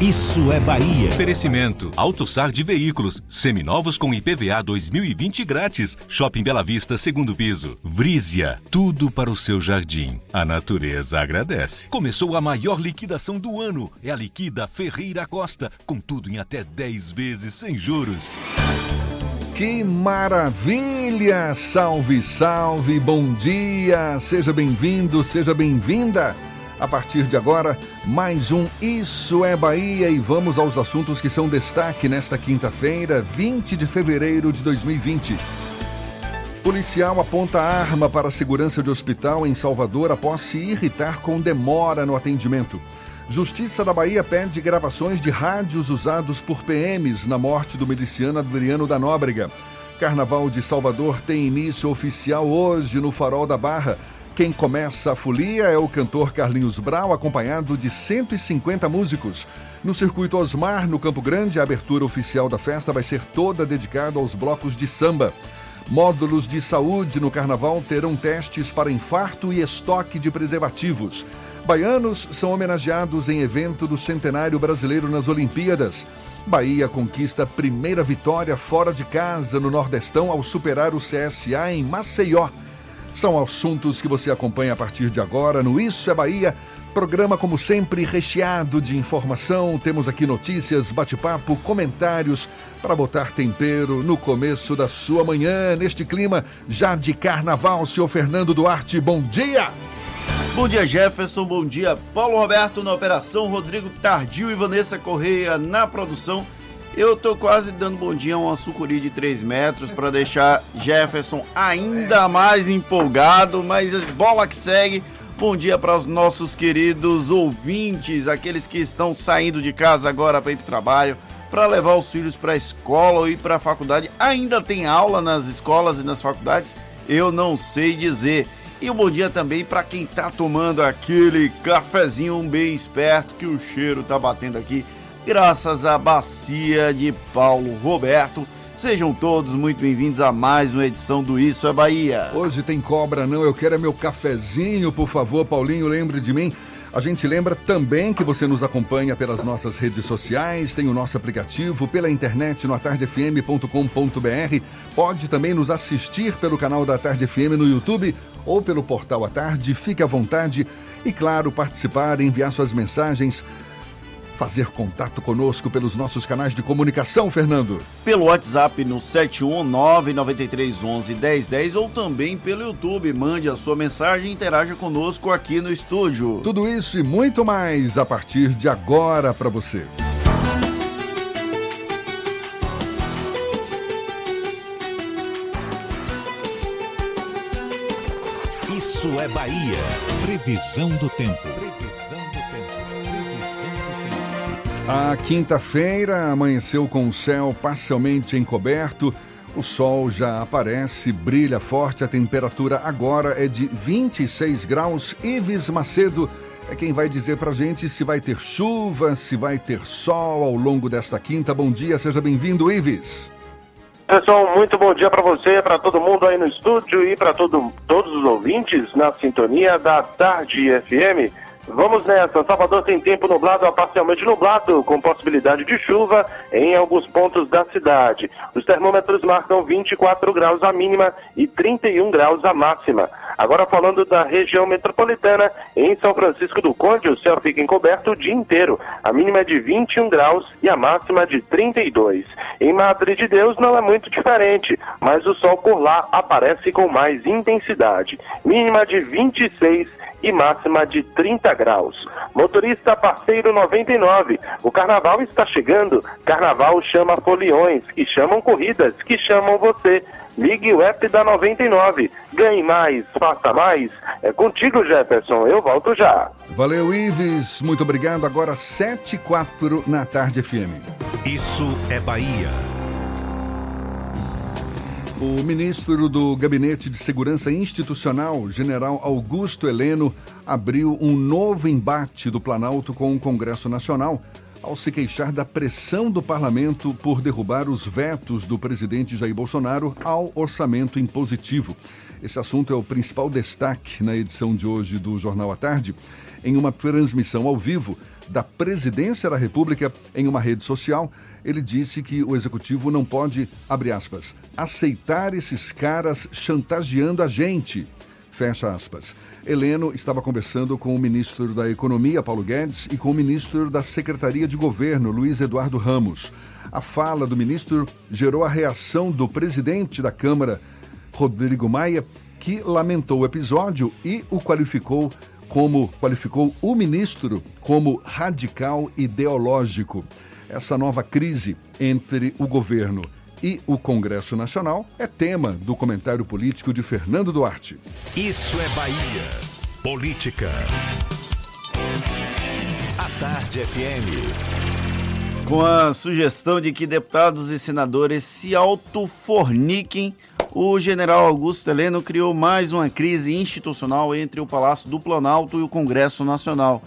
Isso é Bahia. Oferecimento. AutoSar de veículos. Seminovos com IPVA 2020 grátis. Shopping Bela Vista, segundo piso. Vrízia. Tudo para o seu jardim. A natureza agradece. Começou a maior liquidação do ano. É a Liquida Ferreira Costa. Com tudo em até 10 vezes sem juros. Que maravilha! Salve, salve, bom dia! Seja bem-vindo, seja bem-vinda! A partir de agora, mais um Isso é Bahia e vamos aos assuntos que são destaque nesta quinta-feira, 20 de fevereiro de 2020. Policial aponta arma para a segurança de hospital em Salvador após se irritar com demora no atendimento. Justiça da Bahia pede gravações de rádios usados por PMs na morte do miliciano Adriano da Nóbrega. Carnaval de Salvador tem início oficial hoje no Farol da Barra. Quem começa a folia é o cantor Carlinhos Brau, acompanhado de 150 músicos. No circuito Osmar, no Campo Grande, a abertura oficial da festa vai ser toda dedicada aos blocos de samba. Módulos de saúde no carnaval terão testes para infarto e estoque de preservativos. Baianos são homenageados em evento do Centenário Brasileiro nas Olimpíadas. Bahia conquista a primeira vitória fora de casa no Nordestão ao superar o CSA em Maceió. São assuntos que você acompanha a partir de agora no Isso é Bahia. Programa, como sempre, recheado de informação. Temos aqui notícias, bate-papo, comentários para botar tempero no começo da sua manhã, neste clima já de carnaval. Senhor Fernando Duarte, bom dia! Bom dia, Jefferson. Bom dia, Paulo Roberto na operação, Rodrigo Tardio e Vanessa Correia na produção. Eu tô quase dando bom dia a uma sucuri de 3 metros para deixar Jefferson ainda mais empolgado, mas bola que segue. Bom dia para os nossos queridos ouvintes, aqueles que estão saindo de casa agora para ir para o trabalho, para levar os filhos para a escola ou ir para a faculdade. Ainda tem aula nas escolas e nas faculdades? Eu não sei dizer. E um bom dia também para quem está tomando aquele cafezinho bem esperto que o cheiro tá batendo aqui graças à bacia de Paulo Roberto. Sejam todos muito bem-vindos a mais uma edição do Isso é Bahia. Hoje tem cobra não, eu quero é meu cafezinho, por favor, Paulinho, lembre de mim. A gente lembra também que você nos acompanha pelas nossas redes sociais, tem o nosso aplicativo pela internet no atardefm.com.br. Pode também nos assistir pelo canal da Tarde FM no YouTube ou pelo portal A Tarde. Fique à vontade e, claro, participar, enviar suas mensagens fazer contato conosco pelos nossos canais de comunicação, Fernando? Pelo WhatsApp no 71993111010 ou também pelo YouTube. Mande a sua mensagem e interaja conosco aqui no estúdio. Tudo isso e muito mais a partir de agora para você. Isso é Bahia. Previsão do tempo. A quinta-feira amanheceu com o céu parcialmente encoberto. O sol já aparece, brilha forte. A temperatura agora é de 26 graus. Ives Macedo é quem vai dizer pra gente se vai ter chuva, se vai ter sol ao longo desta quinta. Bom dia, seja bem-vindo, Ives. Pessoal, muito bom dia para você, para todo mundo aí no estúdio e para todo, todos os ouvintes na sintonia da Tarde FM. Vamos nessa. Salvador tem tempo nublado a parcialmente nublado, com possibilidade de chuva em alguns pontos da cidade. Os termômetros marcam 24 graus a mínima e 31 graus a máxima. Agora falando da região metropolitana, em São Francisco do Conde, o céu fica encoberto o dia inteiro. A mínima é de 21 graus e a máxima de 32. Em Madre de Deus não é muito diferente, mas o sol por lá aparece com mais intensidade. Mínima de 26 e máxima de 30 graus. Motorista parceiro 99. O carnaval está chegando. Carnaval chama foliões, que chamam corridas, que chamam você. Ligue o app da 99. Ganhe mais, faça mais. É contigo, Jefferson. Eu volto já. Valeu, Ives. Muito obrigado. Agora 7 e 4 na tarde FM. Isso é Bahia. O ministro do Gabinete de Segurança Institucional, general Augusto Heleno, abriu um novo embate do Planalto com o Congresso Nacional ao se queixar da pressão do parlamento por derrubar os vetos do presidente Jair Bolsonaro ao orçamento impositivo. Esse assunto é o principal destaque na edição de hoje do Jornal à Tarde, em uma transmissão ao vivo da Presidência da República em uma rede social ele disse que o executivo não pode, abre aspas, aceitar esses caras chantageando a gente. Fecha aspas. Heleno estava conversando com o ministro da Economia, Paulo Guedes, e com o ministro da Secretaria de Governo, Luiz Eduardo Ramos. A fala do ministro gerou a reação do presidente da Câmara, Rodrigo Maia, que lamentou o episódio e o qualificou como qualificou o ministro como radical ideológico. Essa nova crise entre o governo e o Congresso Nacional é tema do comentário político de Fernando Duarte. Isso é Bahia. Política. A Tarde FM. Com a sugestão de que deputados e senadores se autoforniquem, o general Augusto Heleno criou mais uma crise institucional entre o Palácio do Planalto e o Congresso Nacional.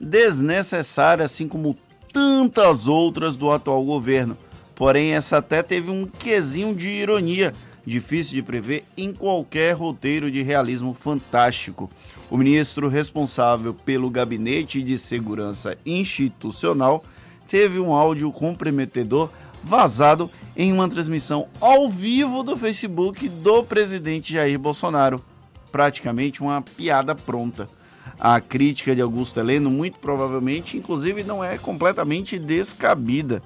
Desnecessária, assim como tantas outras do atual governo. Porém, essa até teve um quesinho de ironia, difícil de prever em qualquer roteiro de realismo fantástico. O ministro responsável pelo Gabinete de Segurança Institucional teve um áudio comprometedor vazado em uma transmissão ao vivo do Facebook do presidente Jair Bolsonaro. Praticamente uma piada pronta a crítica de Augusto Heleno, muito provavelmente, inclusive, não é completamente descabida.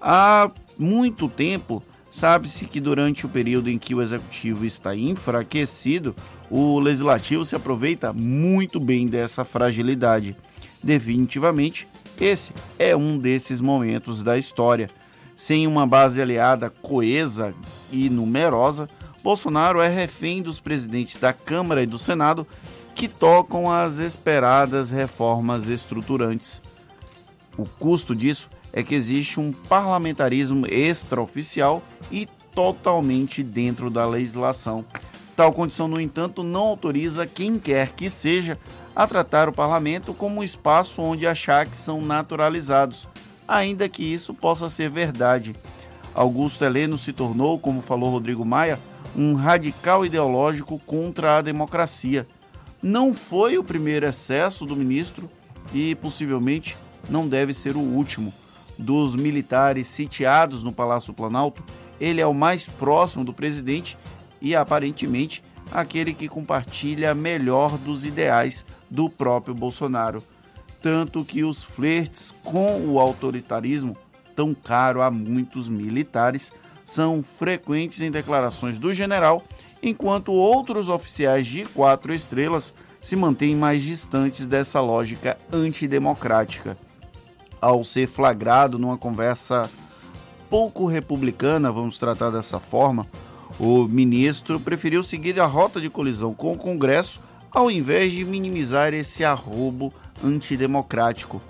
Há muito tempo, sabe-se que durante o período em que o executivo está enfraquecido, o legislativo se aproveita muito bem dessa fragilidade. Definitivamente, esse é um desses momentos da história. Sem uma base aliada coesa e numerosa, Bolsonaro é refém dos presidentes da Câmara e do Senado que tocam as esperadas reformas estruturantes. O custo disso é que existe um parlamentarismo extraoficial e totalmente dentro da legislação. Tal condição, no entanto, não autoriza quem quer que seja a tratar o parlamento como um espaço onde achar que são naturalizados, ainda que isso possa ser verdade. Augusto Heleno se tornou, como falou Rodrigo Maia, um radical ideológico contra a democracia não foi o primeiro excesso do ministro e possivelmente não deve ser o último. Dos militares sitiados no Palácio Planalto, ele é o mais próximo do presidente e aparentemente aquele que compartilha melhor dos ideais do próprio Bolsonaro. Tanto que os flertes com o autoritarismo, tão caro a muitos militares, são frequentes em declarações do general enquanto outros oficiais de quatro estrelas se mantêm mais distantes dessa lógica antidemocrática. Ao ser flagrado numa conversa pouco republicana, vamos tratar dessa forma, o ministro preferiu seguir a rota de colisão com o Congresso ao invés de minimizar esse arrobo antidemocrático.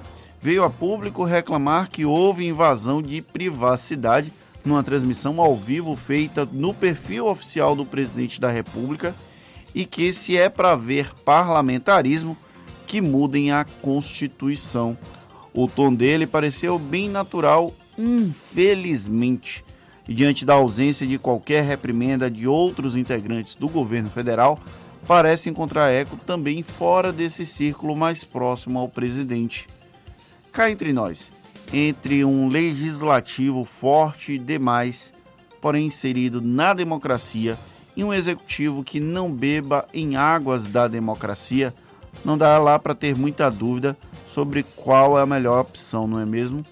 Veio a público reclamar que houve invasão de privacidade numa transmissão ao vivo feita no perfil oficial do presidente da República e que, se é para ver parlamentarismo, que mudem a Constituição. O tom dele pareceu bem natural, infelizmente. E diante da ausência de qualquer reprimenda de outros integrantes do governo federal, parece encontrar eco também fora desse círculo mais próximo ao presidente. Cá entre nós, entre um legislativo forte demais, porém inserido na democracia, e um executivo que não beba em águas da democracia, não dá lá para ter muita dúvida sobre qual é a melhor opção, não é mesmo?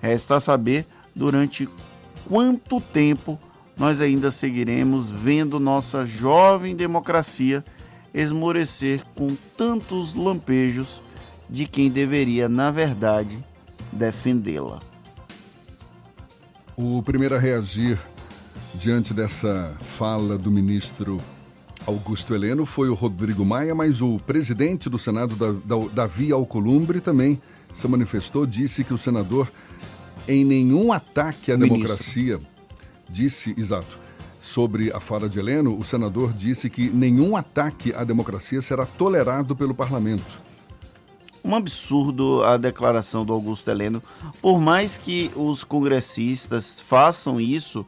Resta saber durante quanto tempo nós ainda seguiremos vendo nossa jovem democracia esmorecer com tantos lampejos de quem deveria, na verdade, defendê-la. O primeiro a reagir diante dessa fala do ministro Augusto Heleno foi o Rodrigo Maia, mas o presidente do Senado, Davi Alcolumbre, também se manifestou, disse que o senador, em nenhum ataque à ministro. democracia, disse, exato, sobre a fala de Heleno, o senador disse que nenhum ataque à democracia será tolerado pelo parlamento. Um absurdo a declaração do Augusto Heleno. Por mais que os congressistas façam isso,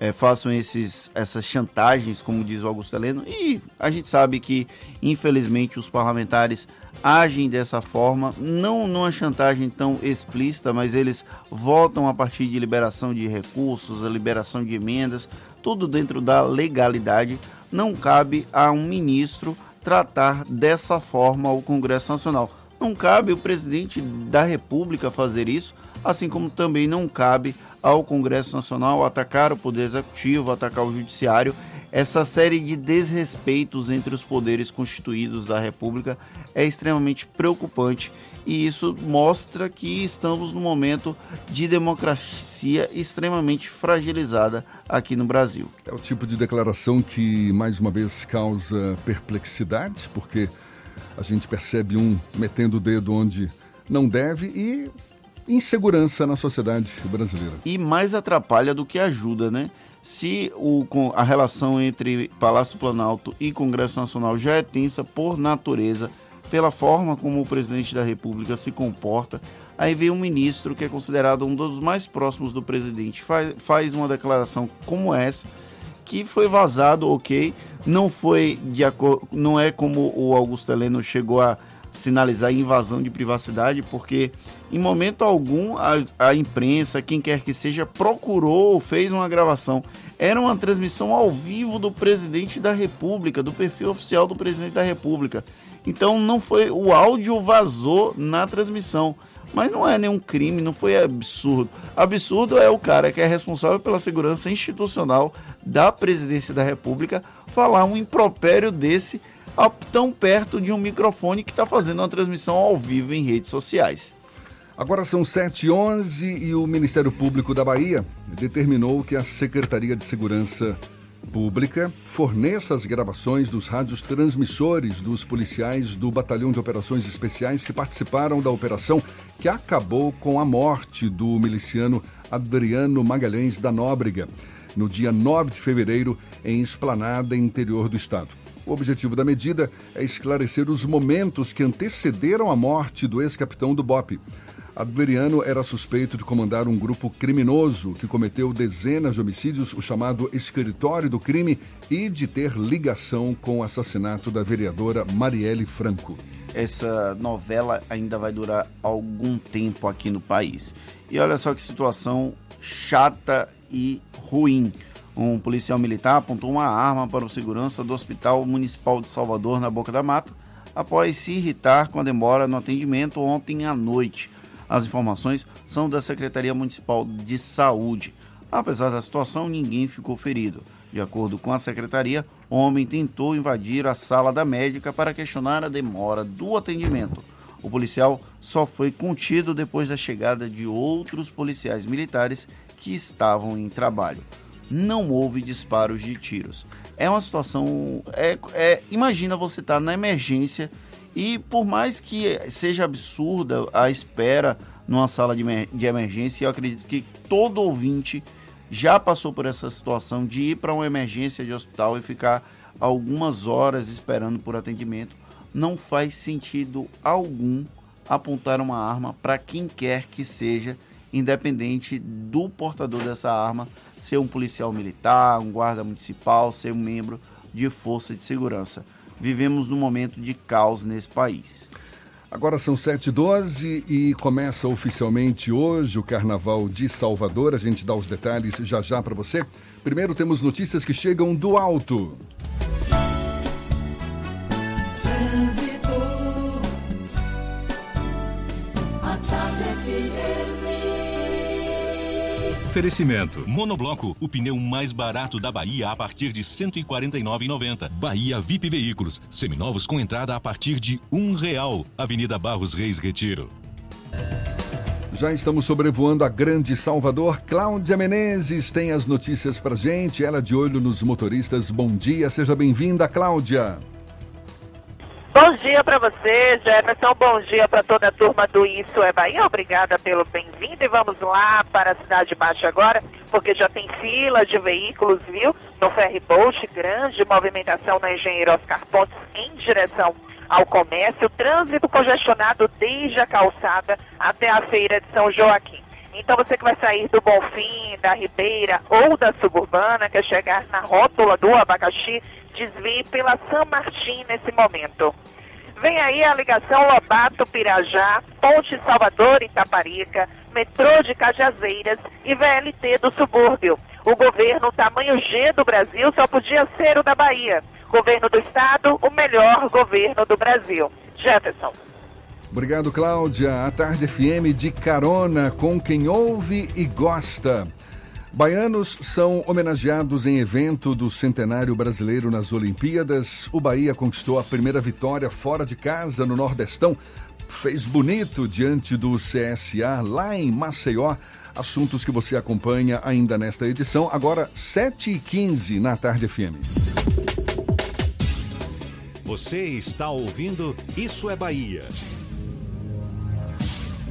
é, façam esses, essas chantagens, como diz o Augusto Heleno, e a gente sabe que, infelizmente, os parlamentares agem dessa forma, não numa chantagem tão explícita, mas eles votam a partir de liberação de recursos, a liberação de emendas, tudo dentro da legalidade. Não cabe a um ministro tratar dessa forma o Congresso Nacional. Não cabe o presidente da República fazer isso, assim como também não cabe ao Congresso Nacional atacar o Poder Executivo, atacar o Judiciário. Essa série de desrespeitos entre os poderes constituídos da República é extremamente preocupante e isso mostra que estamos num momento de democracia extremamente fragilizada aqui no Brasil. É o tipo de declaração que, mais uma vez, causa perplexidade, porque a gente percebe um metendo o dedo onde não deve e insegurança na sociedade brasileira. E mais atrapalha do que ajuda, né? Se o, a relação entre Palácio Planalto e Congresso Nacional já é tensa por natureza, pela forma como o presidente da República se comporta, aí vem um ministro que é considerado um dos mais próximos do presidente, faz, faz uma declaração como essa, que foi vazado, ok, não foi de acordo, não é como o Augusto Heleno chegou a sinalizar invasão de privacidade, porque em momento algum a, a, imprensa, quem quer que seja, procurou, fez uma gravação. Era uma transmissão ao vivo do presidente da República, do perfil oficial do presidente da República. Então não foi o áudio vazou na transmissão. Mas não é nenhum crime, não foi absurdo. Absurdo é o cara que é responsável pela segurança institucional da presidência da República falar um impropério desse tão perto de um microfone que está fazendo uma transmissão ao vivo em redes sociais. Agora são 7h11 e o Ministério Público da Bahia determinou que a Secretaria de Segurança Pública forneça as gravações dos rádios transmissores dos policiais do Batalhão de Operações Especiais que participaram da operação que acabou com a morte do miliciano Adriano Magalhães da Nóbrega, no dia 9 de fevereiro, em Esplanada, interior do estado. O objetivo da medida é esclarecer os momentos que antecederam a morte do ex-capitão do BOP. Adveriano era suspeito de comandar um grupo criminoso que cometeu dezenas de homicídios, o chamado Escritório do Crime, e de ter ligação com o assassinato da vereadora Marielle Franco. Essa novela ainda vai durar algum tempo aqui no país. E olha só que situação chata e ruim. Um policial militar apontou uma arma para o segurança do Hospital Municipal de Salvador, na Boca da Mata, após se irritar com a demora no atendimento ontem à noite. As informações são da Secretaria Municipal de Saúde. Apesar da situação, ninguém ficou ferido. De acordo com a secretaria, o homem tentou invadir a sala da médica para questionar a demora do atendimento. O policial só foi contido depois da chegada de outros policiais militares que estavam em trabalho não houve disparos de tiros. É uma situação. É, é imagina você estar tá na emergência e, por mais que seja absurda a espera numa sala de, de emergência, eu acredito que todo ouvinte já passou por essa situação de ir para uma emergência de hospital e ficar algumas horas esperando por atendimento. Não faz sentido algum apontar uma arma para quem quer que seja, independente do portador dessa arma ser um policial militar, um guarda municipal, ser um membro de força de segurança. Vivemos num momento de caos nesse país. Agora são 7h12 e começa oficialmente hoje o Carnaval de Salvador. A gente dá os detalhes já já para você. Primeiro temos notícias que chegam do alto. Oferecimento. Monobloco, o pneu mais barato da Bahia a partir de R$ 149,90. Bahia VIP Veículos, seminovos com entrada a partir de um real. Avenida Barros Reis Retiro. Já estamos sobrevoando a grande Salvador. Cláudia Menezes tem as notícias pra gente. Ela de olho nos motoristas. Bom dia, seja bem-vinda, Cláudia. Bom dia para você, Jefferson. Bom dia para toda a turma do Isso é Bahia. Obrigada pelo bem-vindo e vamos lá para a Cidade Baixa agora, porque já tem fila de veículos, viu? No ferry boat, grande movimentação na Engenheiro Oscar Pontes em direção ao comércio. Trânsito congestionado desde a calçada até a feira de São Joaquim. Então você que vai sair do Bonfim, da Ribeira ou da Suburbana, quer chegar na rótula do abacaxi, desvie pela São Martim nesse momento. Vem aí a ligação Lobato-Pirajá, Ponte Salvador Itaparica, metrô de Cajazeiras e VLT do subúrbio. O governo tamanho G do Brasil só podia ser o da Bahia. Governo do Estado, o melhor governo do Brasil. Jefferson. Obrigado, Cláudia. A Tarde FM de carona com quem ouve e gosta. Baianos são homenageados em evento do Centenário Brasileiro nas Olimpíadas. O Bahia conquistou a primeira vitória fora de casa no Nordestão. Fez bonito diante do CSA lá em Maceió. Assuntos que você acompanha ainda nesta edição. Agora, 7h15 na Tarde FM. Você está ouvindo Isso é Bahia.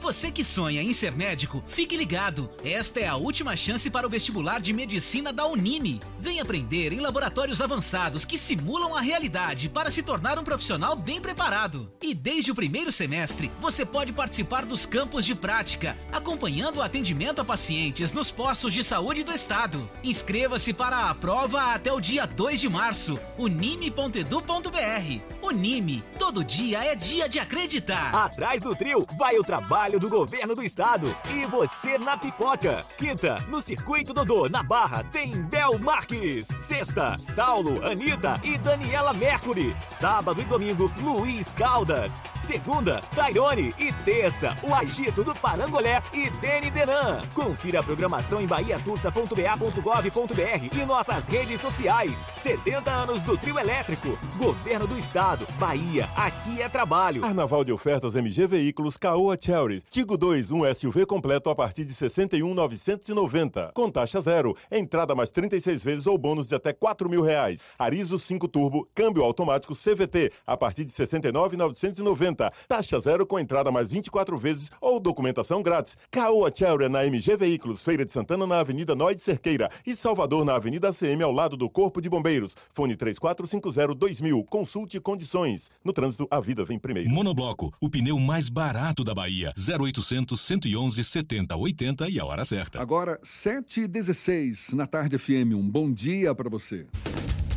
Você que sonha em ser médico, fique ligado. Esta é a última chance para o vestibular de medicina da Unime. Vem aprender em laboratórios avançados que simulam a realidade para se tornar um profissional bem preparado. E desde o primeiro semestre, você pode participar dos campos de prática, acompanhando o atendimento a pacientes nos postos de saúde do estado. Inscreva-se para a prova até o dia 2 de março. unime.edu.br. Unime, todo dia é dia de acreditar. Atrás do trio vai o trabalho do governo do estado. E você na pipoca. Quinta, no Circuito Dodô, na Barra, tem Bel Marques. Sexta, Saulo, Anitta e Daniela Mercury. Sábado e domingo, Luiz Caldas. Segunda, Tairone. E terça, o Agito do Parangolé e Deni Denan. Confira a programação em bahiatussa.ba.gov.br e nossas redes sociais. 70 anos do trio elétrico. Governo do Estado. Bahia, aqui é trabalho. Carnaval de ofertas MG Veículos Caoa Cherry. Tigo 2, um SUV completo a partir de 61,990. Com taxa zero, entrada mais 36 vezes ou bônus de até 4 mil reais. Arizo 5 Turbo, câmbio automático CVT a partir de 69,990. Taxa zero com entrada mais 24 vezes ou documentação grátis. Caoa Cherry na MG Veículos, Feira de Santana na Avenida Noide Cerqueira e Salvador na Avenida ACM ao lado do Corpo de Bombeiros. Fone 3450-2000. Consulte condições. No trânsito, a vida vem primeiro. Monobloco, o pneu mais barato da Bahia. 0800 111 70 80 e a hora certa. Agora, 7h16 na Tarde FM. Um bom dia para você.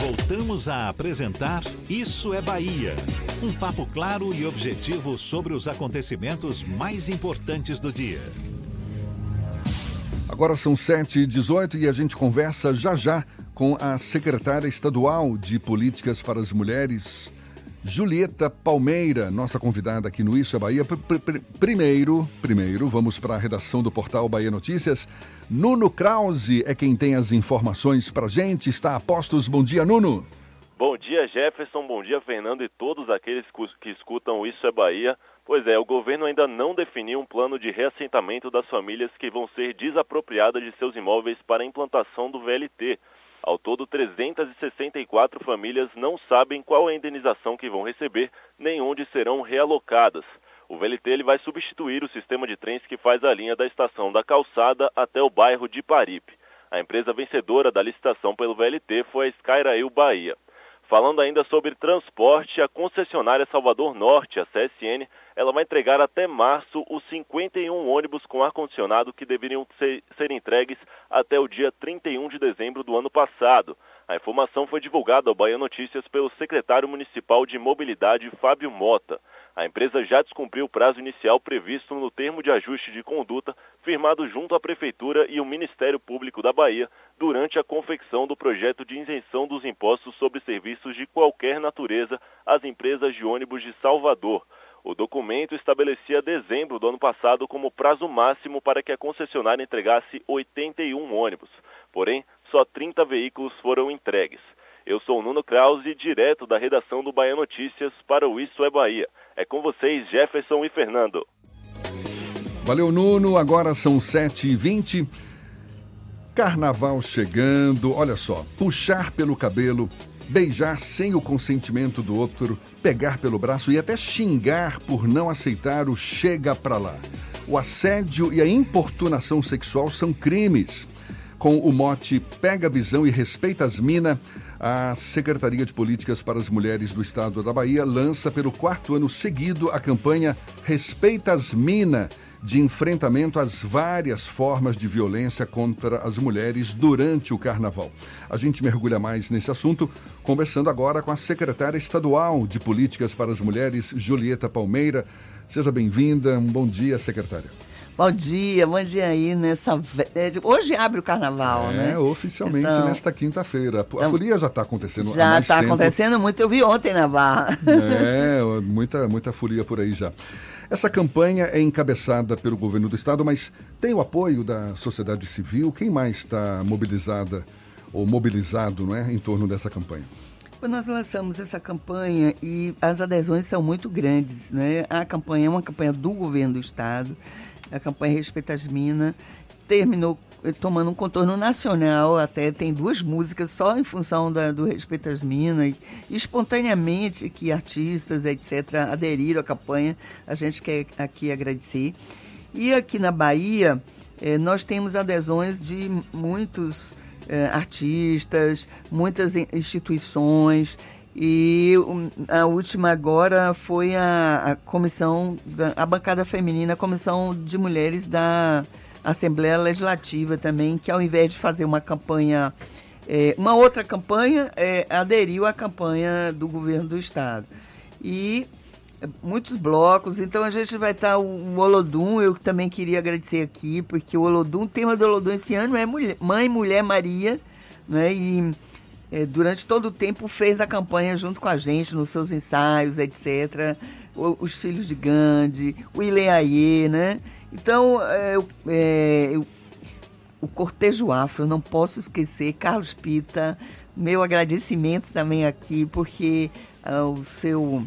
Voltamos a apresentar Isso é Bahia. Um papo claro e objetivo sobre os acontecimentos mais importantes do dia. Agora são 7h18 e a gente conversa já já com a secretária estadual de Políticas para as Mulheres, Julieta Palmeira, nossa convidada aqui no Isso é Bahia. Pr- pr- pr- Primeiro, primeiro, vamos para a redação do portal Bahia Notícias. Nuno Krause é quem tem as informações pra gente. Está a postos. Bom dia, Nuno. Bom dia, Jefferson. Bom dia, Fernando e todos aqueles que escutam Isso é Bahia. Pois é, o governo ainda não definiu um plano de reassentamento das famílias que vão ser desapropriadas de seus imóveis para a implantação do VLT. Ao todo, 364 famílias não sabem qual é a indenização que vão receber, nem onde serão realocadas. O VLT ele vai substituir o sistema de trens que faz a linha da estação da Calçada até o bairro de Paripe. A empresa vencedora da licitação pelo VLT foi a Skyrail Bahia. Falando ainda sobre transporte, a concessionária Salvador Norte, a CSN, ela vai entregar até março os 51 ônibus com ar-condicionado que deveriam ser, ser entregues até o dia 31 de dezembro do ano passado. A informação foi divulgada ao Bahia Notícias pelo secretário municipal de Mobilidade, Fábio Mota. A empresa já descumpriu o prazo inicial previsto no termo de ajuste de conduta firmado junto à Prefeitura e o Ministério Público da Bahia durante a confecção do projeto de isenção dos impostos sobre serviços de qualquer natureza às empresas de ônibus de Salvador. O documento estabelecia dezembro do ano passado como prazo máximo para que a concessionária entregasse 81 ônibus. Porém, só 30 veículos foram entregues. Eu sou o Nuno Krause, direto da redação do Bahia Notícias para o Isso é Bahia. É com vocês, Jefferson e Fernando. Valeu, Nuno. Agora são 7h20. Carnaval chegando. Olha só, puxar pelo cabelo, beijar sem o consentimento do outro, pegar pelo braço e até xingar por não aceitar o chega pra lá. O assédio e a importunação sexual são crimes. Com o mote Pega a Visão e Respeita as Mina, a Secretaria de Políticas para as Mulheres do Estado da Bahia lança pelo quarto ano seguido a campanha Respeita as Mina, de enfrentamento às várias formas de violência contra as mulheres durante o carnaval. A gente mergulha mais nesse assunto conversando agora com a secretária estadual de Políticas para as Mulheres, Julieta Palmeira. Seja bem-vinda. Um bom dia, secretária. Bom dia, bom dia aí nessa. é, Hoje abre o carnaval, É, né? oficialmente Então, nesta quinta-feira. A então, folia já está acontecendo Já está acontecendo muito, eu vi ontem na Barra. É, muita, muita folia por aí já. Essa campanha é encabeçada pelo governo do estado, mas tem o apoio da sociedade civil. Quem mais está mobilizada ou mobilizado não é, em torno dessa campanha? Nós lançamos essa campanha e as adesões são muito grandes. Né? A campanha é uma campanha do governo do Estado, a campanha Respeita as Minas, terminou tomando um contorno nacional, até tem duas músicas só em função da- do Respeito às Minas, e espontaneamente que artistas, etc., aderiram à campanha, a gente quer aqui agradecer. E aqui na Bahia, eh, nós temos adesões de muitos eh, artistas, muitas in- instituições. E a última agora foi a, a comissão, da, a bancada feminina, a comissão de mulheres da Assembleia Legislativa também, que ao invés de fazer uma campanha, eh, uma outra campanha, eh, aderiu à campanha do governo do Estado. E muitos blocos. Então a gente vai estar o, o Olodum, eu também queria agradecer aqui, porque o Olodum, o tema do Olodum esse ano é mulher, Mãe, Mulher, Maria, né? E eh, durante todo o tempo fez a campanha junto com a gente, nos seus ensaios, etc. O- os filhos de Gandhi, o Ileaie, né? Então, eu- eh, eu- o cortejo afro, não posso esquecer, Carlos Pita, meu agradecimento também aqui, porque ah, o seu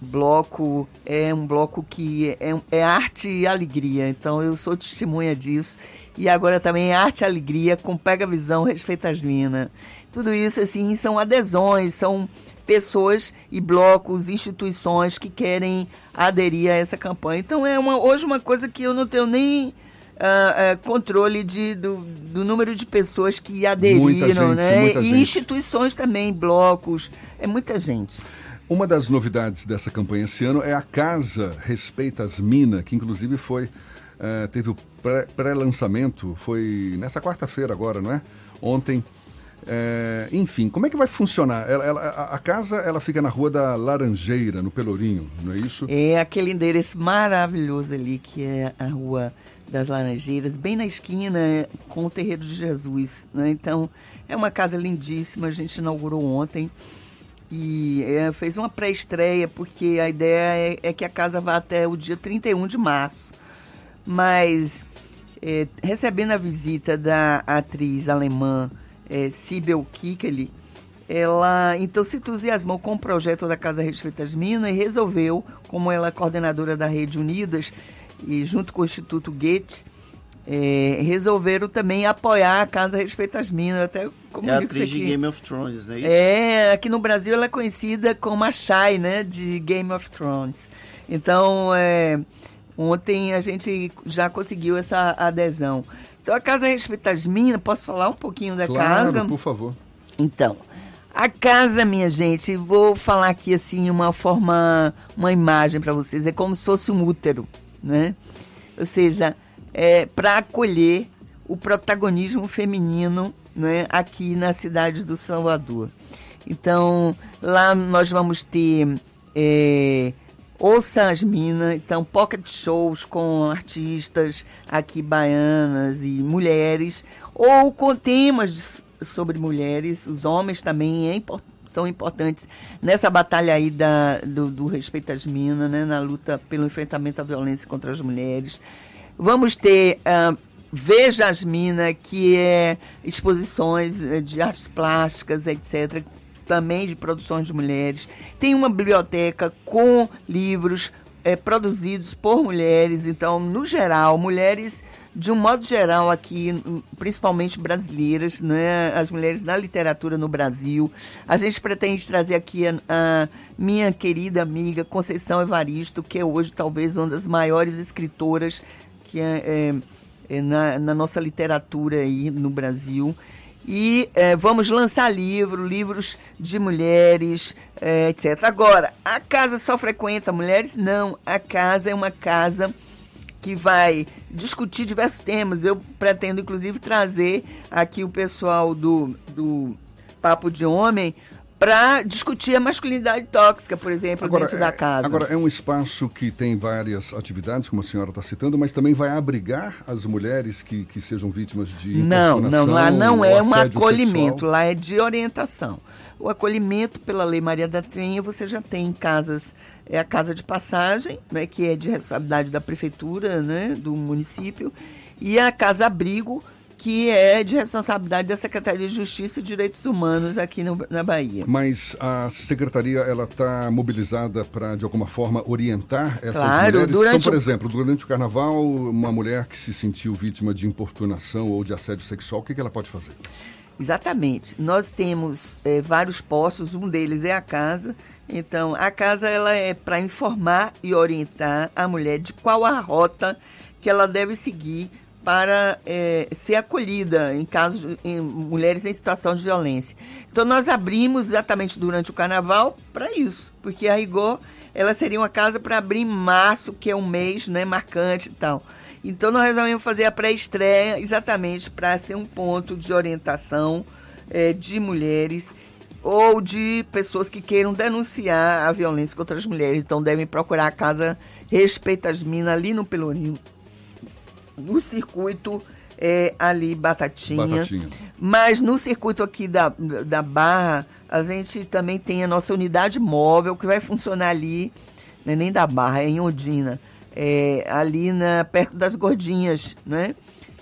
bloco é um bloco que é, é arte e alegria, então eu sou testemunha disso. E agora também é arte e alegria com Pega Visão, Respeita as Minas. Tudo isso, assim, são adesões, são pessoas e blocos, instituições que querem aderir a essa campanha. Então é uma, hoje uma coisa que eu não tenho nem ah, ah, controle de, do, do número de pessoas que aderiram, gente, né? e gente. instituições também, blocos, é muita gente. Uma das novidades dessa campanha esse ano é a Casa Respeita as Minas, que inclusive foi eh, teve o pré- pré-lançamento, foi nessa quarta-feira agora, não é? Ontem. Eh, enfim, como é que vai funcionar? Ela- ela- a, casa ela fica na Rua da Laranjeira, no Pelourinho, não é isso? É aquele endereço maravilhoso ali, que é a Rua das Laranjeiras, bem na esquina com o Terreiro de Jesus. Né? Então, é uma casa lindíssima, a gente inaugurou ontem. e é, fez uma pré-estreia, porque a ideia é, é, que a casa vá até o dia 31 de março. Mas é, recebendo a visita da atriz alemã é, Sibel Kikeli, ela então se entusiasmou com o projeto da Casa Respeita as Minas e resolveu, como ela é coordenadora da Rede Unidas e junto com o Instituto Goethe, é, resolveram também apoiar a Casa Respeita as Minas. Até como é atriz de Game of Thrones, né? É, aqui no Brasil ela é conhecida como a Shai, né? De Game of Thrones. Então, é, ontem a gente já conseguiu essa adesão. Então, a Casa Respeita as Minas, posso falar um pouquinho da claro, casa? por favor. Então, a casa, minha gente, vou falar aqui assim uma forma, uma imagem para vocês, é como se fosse um útero, né? Ou seja, é, para acolher o protagonismo feminino né, aqui na cidade do Salvador. Então, lá nós vamos ter é, Ouça as Minas, então pocket shows com artistas aqui baianas e mulheres, ou com temas sobre mulheres, os homens também é são importantes nessa batalha aí da, do, do respeito às minas, né, na luta pelo enfrentamento à violência contra as mulheres. Vamos ter uh, Veja as Minas, que é exposições eh, de artes plásticas, etc., também de produções de mulheres. Tem uma biblioteca com livros é, produzidos por mulheres, então, no geral, mulheres, de um modo geral, aqui, principalmente brasileiras, né, as mulheres na literatura no Brasil. A gente pretende trazer aqui a, a minha querida amiga Conceição Evaristo, que é hoje talvez uma das maiores escritoras que é, é, é na, na, nossa literatura aí no Brasil. E é, vamos lançar livro, livros de mulheres, é, etc. Agora, a casa só frequenta mulheres? Não, a casa é uma casa que vai discutir diversos temas. Eu pretendo, inclusive, trazer aqui o pessoal do, do Papo de Homem para discutir a masculinidade tóxica, por exemplo, agora, dentro da é, casa. Agora, é um espaço que tem várias atividades, como a senhora está citando, mas também vai abrigar as mulheres que, que sejam vítimas de Não, não, lá não é um acolhimento, sexual. lá é de orientação. O acolhimento pela Lei Maria da Penha, você já tem em casas, é a casa de passagem, né, que é de responsabilidade da prefeitura, né, do município, e a casa abrigo, que é de responsabilidade da Secretaria de Justiça e Direitos Humanos aqui no, na Bahia. Mas a secretaria ela está mobilizada para de alguma forma orientar essas claro, mulheres. Durante então, por exemplo, durante o Carnaval, uma mulher que se sentiu vítima de importunação ou de assédio sexual, o que, que ela pode fazer? Exatamente. Nós temos é, vários postos, um deles é a casa. Então, a casa ela é para informar e orientar a mulher de qual a rota que ela deve seguir para é, ser acolhida em casos em mulheres em situação de violência. Então nós abrimos exatamente durante o carnaval para isso, porque a rigor ela seria uma casa para abrir março, que é um mês né, marcante e tal. Então nós resolvemos fazer a pré-estreia exatamente para ser um ponto de orientação é, de mulheres ou de pessoas que queiram denunciar a violência contra as mulheres. Então devem procurar a casa Respeita as Minas ali no Pelourinho no circuito é, ali Batatinha, Batatinha. Mas no circuito aqui da, da Barra, a gente também tem a nossa unidade móvel que vai funcionar ali, né, nem da Barra, é em Odina, é, ali na, perto das Gordinhas, né?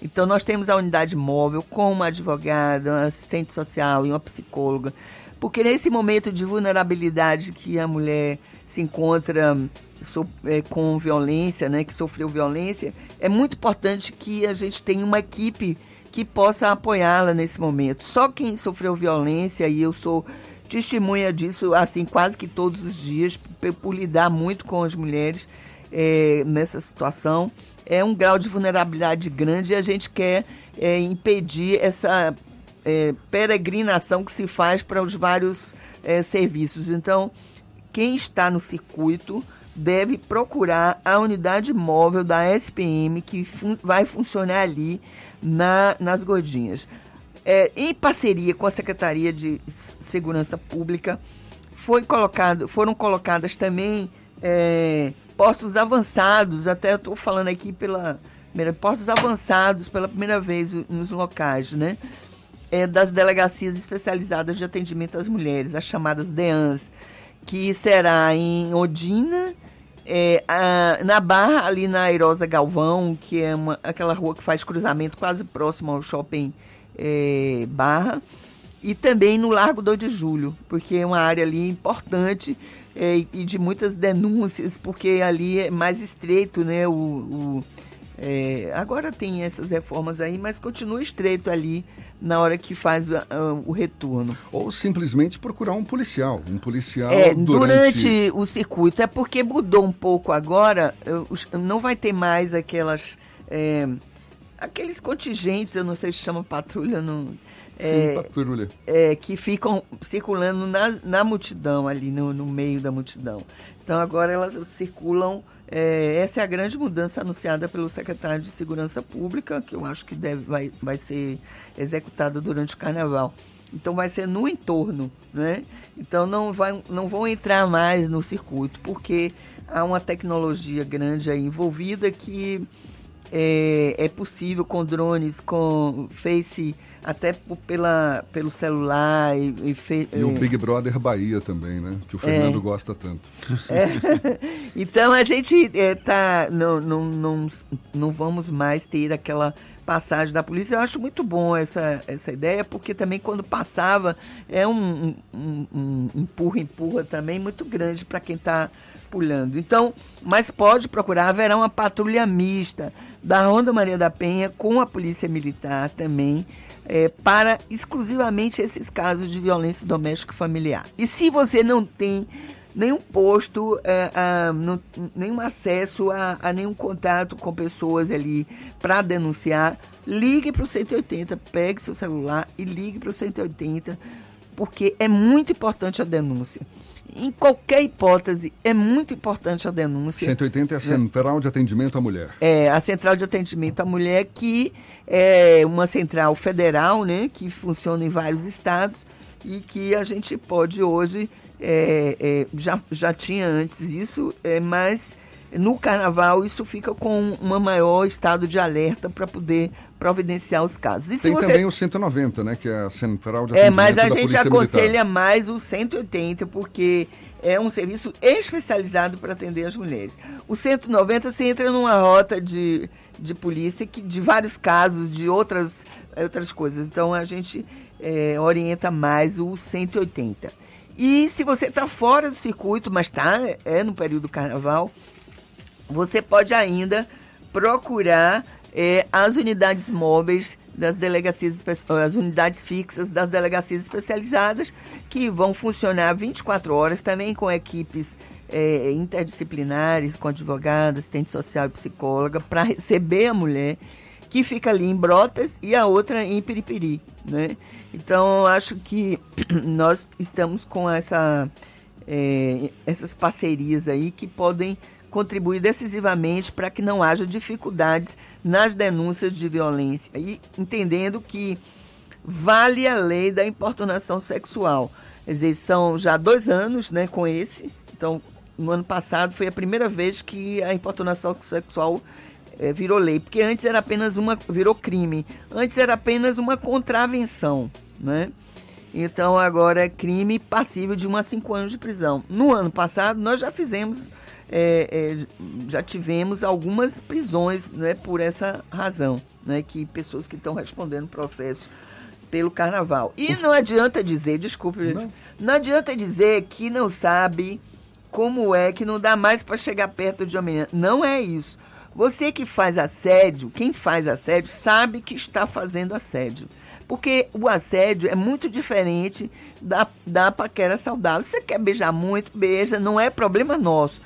Então nós temos a unidade móvel com uma advogada, uma assistente social e uma psicóloga, porque nesse momento de vulnerabilidade que a mulher se encontra so, é, com violência, né, que sofreu violência, é muito importante que a gente tenha uma equipe que possa apoiá-la nesse momento. Só quem sofreu violência, e eu sou testemunha disso, assim, quase que todos os dias, por, lidar muito com as mulheres é, nessa situação, é um grau de vulnerabilidade grande e a gente quer é, impedir essa é, peregrinação que se faz para os vários é, serviços. Então, quem está no circuito deve procurar a unidade móvel da SPM que fun vai funcionar ali na, nas Godinhas. É, em parceria com a Secretaria de Segurança Pública, foi colocado, foram colocadas também é, postos avançados, até estou falando aqui pela postos avançados pela primeira vez nos locais, né? é, das delegacias especializadas de atendimento às mulheres, as chamadas DEANs, que será em Odina, é, a, na Barra, ali na Airosa Galvão, que é uma, aquela rua que faz cruzamento quase próximo ao shopping é, Barra, e também no Largo 2 de Julho, porque é uma área ali importante é, e de muitas denúncias, porque ali é mais estreito, né? O, o é, agora tem essas reformas aí, mas continua estreito ali na hora que faz uh, o retorno. Ou simplesmente procurar um policial, um policial é, durante... durante o circuito. É porque mudou um pouco agora, não vai ter mais aquelas... É, aqueles contingentes, eu não sei se chama patrulha, não... É, Sim, patrulha. É, que ficam circulando na, na multidão, ali no, no meio da multidão. Então agora elas circulam é, essa é a grande mudança anunciada pelo secretário de Segurança Pública, que eu acho que deve, vai, vai ser executada durante o carnaval. Então vai ser no entorno, né? Então não, vai, não vão entrar mais no circuito, porque há uma tecnologia grande aí envolvida que é, é possível com drones, com Face, até pela, pelo celular. E, e, fe, e é, o Big Brother Bahia também, né? Que o Fernando é, gosta tanto. É. então a gente é, tá, não, não, não, não vamos mais ter aquela passagem da polícia. Eu acho muito bom essa, essa ideia, porque também quando passava é um, um, um empurra, empurra também muito grande para quem está pulando. Então, mas pode procurar, haverá uma patrulha mista da Ronda Maria da Penha com a Polícia Militar também, é, para exclusivamente esses casos de violência doméstica familiar. E se você não tem nenhum posto, é, a, não, nenhum acesso a, a, nenhum contato com pessoas ali para denunciar, ligue para o 180, pegue seu celular e ligue para o 180, porque é muito importante a denúncia em qualquer hipótese, é muito importante a denúncia. 180 é a Central de Atendimento à Mulher. É, a Central de Atendimento à Mulher, que é uma central federal, né, que funciona em vários estados e que a gente pode hoje, é, é, já, já tinha antes isso, é, mas no carnaval isso fica com um maior estado de alerta para poder providenciar os casos. E Tem você... também o 190, né, que é a central de É, mas a gente aconselha Militar. mais o 180 porque é um serviço especializado para atender as mulheres. O 190 você entra numa rota de, de polícia que de vários casos de outras outras coisas. Então a gente é, orienta mais o 180. E se você está fora do circuito, mas está é no período do carnaval, você pode ainda procurar é, as unidades móveis das delegacias, as unidades fixas das delegacias especializadas, que vão funcionar 24 horas também com equipes é, interdisciplinares, com advogada, assistente social e psicóloga, para receber a mulher que fica ali em Brotas e a outra em Piripiri, né? Então, acho que nós estamos com essa, é, essas parcerias aí que podem contribuir decisivamente para que não haja dificuldades nas denúncias de violência e entendendo que vale a lei da importunação sexual. Quer dizer, são já dois anos né, com esse. Então, no ano passado foi a primeira vez que a importunação sexual é, virou lei, porque antes era apenas uma. virou crime. Antes era apenas uma contravenção. Né? Então agora é crime passível de 1 a 5 anos de prisão. No ano passado, nós já fizemos é, é, já tivemos algumas prisões né, por essa razão, né, que pessoas que estão respondendo processo pelo carnaval. E não adianta dizer, desculpe, não. não adianta dizer que não sabe como é que não dá mais para chegar perto de uma Não é isso. Você que faz assédio, quem faz assédio, sabe que está fazendo assédio. Porque o assédio é muito diferente da, da paquera saudável. Você quer beijar muito, beija, não é problema nosso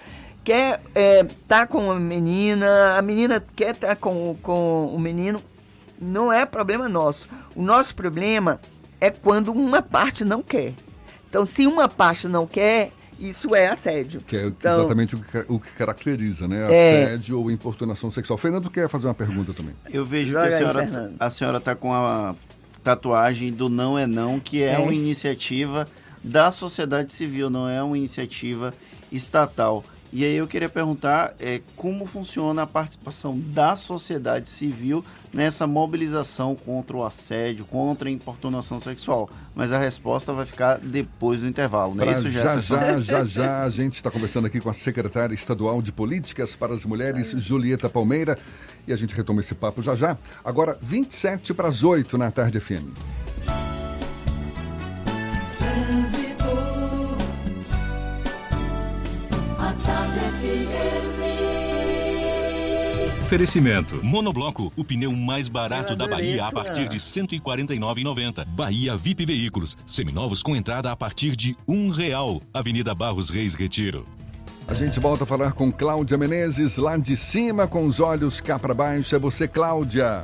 quer estar é, tá com a menina, a menina quer estar tá com, com o menino, não é problema nosso. O nosso problema é quando uma parte não quer. Então, se uma parte não quer, isso é assédio. Que é então, exatamente o que, o que, caracteriza, né? É. Assédio é... ou importunação sexual. Fernando quer fazer uma pergunta também. Eu vejo Joga que a senhora, a senhora está com a tatuagem do Não é Não, que é, é uma iniciativa da sociedade civil, não é uma iniciativa estatal. E aí eu queria perguntar é, como funciona a participação da sociedade civil nessa mobilização contra o assédio, contra a importunação sexual. Mas a resposta vai ficar depois do intervalo, não é isso, já, Jefferson? já, já, já, a gente está conversando aqui com a secretária estadual de Políticas para as Mulheres, Julieta Palmeira, e a gente retoma esse papo já já. Agora, 27 para as 8 na tarde FM. Oferecimento. Monobloco, o pneu mais barato da Bahia a partir de R$ 149,90. Bahia VIP Veículos, seminovos com entrada a partir de um real. Avenida Barros Reis Retiro. A gente volta a falar com Cláudia Menezes, lá de cima, com os olhos cá para baixo. É você, Cláudia.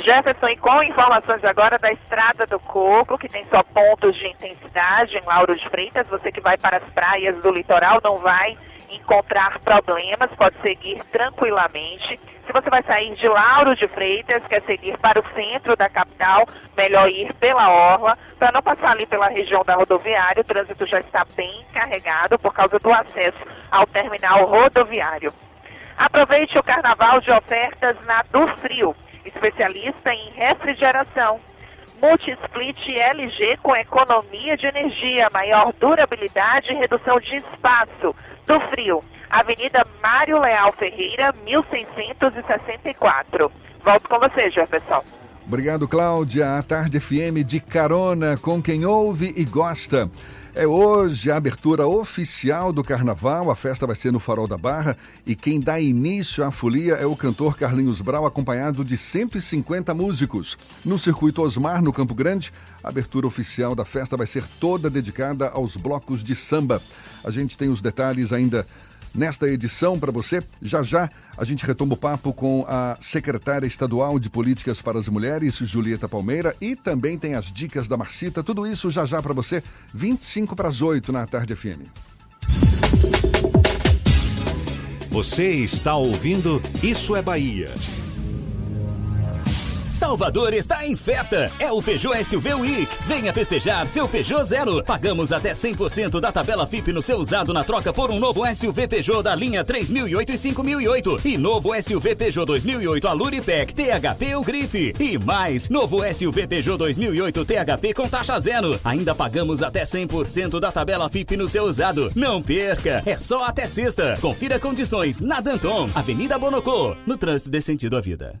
Jefferson, e com informações agora da Estrada do Coco, que tem só pontos de intensidade em Lauro de Freitas. Você que vai para as praias do litoral não vai encontrar problemas, pode seguir tranquilamente. Se você vai sair de Lauro de Freitas, quer seguir para o centro da capital, melhor ir pela Orla, para não passar ali pela região da rodoviária. O trânsito já está bem carregado por causa do acesso ao terminal rodoviário. Aproveite o carnaval de ofertas na Do Frio, especialista em refrigeração. Multisplit LG com economia de energia, maior durabilidade e redução de espaço. Do Frio, Avenida Mário Leal Ferreira, 1664. Volto com você, Jefferson. Obrigado, Cláudia. A Tarde FM de carona com quem ouve e gosta. É hoje a abertura oficial do carnaval. A festa vai ser no Farol da Barra e quem dá início à folia é o cantor Carlinhos Brau, acompanhado de 150 músicos. No circuito Osmar, no Campo Grande, a abertura oficial da festa vai ser toda dedicada aos blocos de samba. A gente tem os detalhes ainda nesta edição para você. Já já a gente retoma o papo com a secretária estadual de Políticas para as Mulheres, Julieta Palmeira, e também tem as dicas da Marcita. Tudo isso já já para você, 25 para as 8 na Tarde FM. Você está ouvindo Isso é Bahia. Salvador está em festa. É o Peugeot SUV Week. Venha festejar seu Peugeot Zero. Pagamos até 100% da tabela FIP no seu usado na troca por um novo SUV Peugeot da linha 3008 e 5008 e novo SUV Peugeot 2008 Aluripec THP ou Grife. E mais, novo SUV Peugeot 2008 THP com taxa zero. Ainda pagamos até 100% da tabela FIP no seu usado. Não perca. É só até sexta. Confira condições na Danton, Avenida Bonocô. No trânsito desse sentido à vida.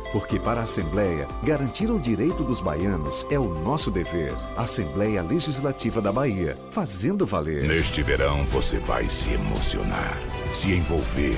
Porque para a Assembleia, garantir o direito dos baianos é o nosso dever. Assembleia Legislativa da Bahia, fazendo valer. Neste verão você vai se emocionar, se envolver,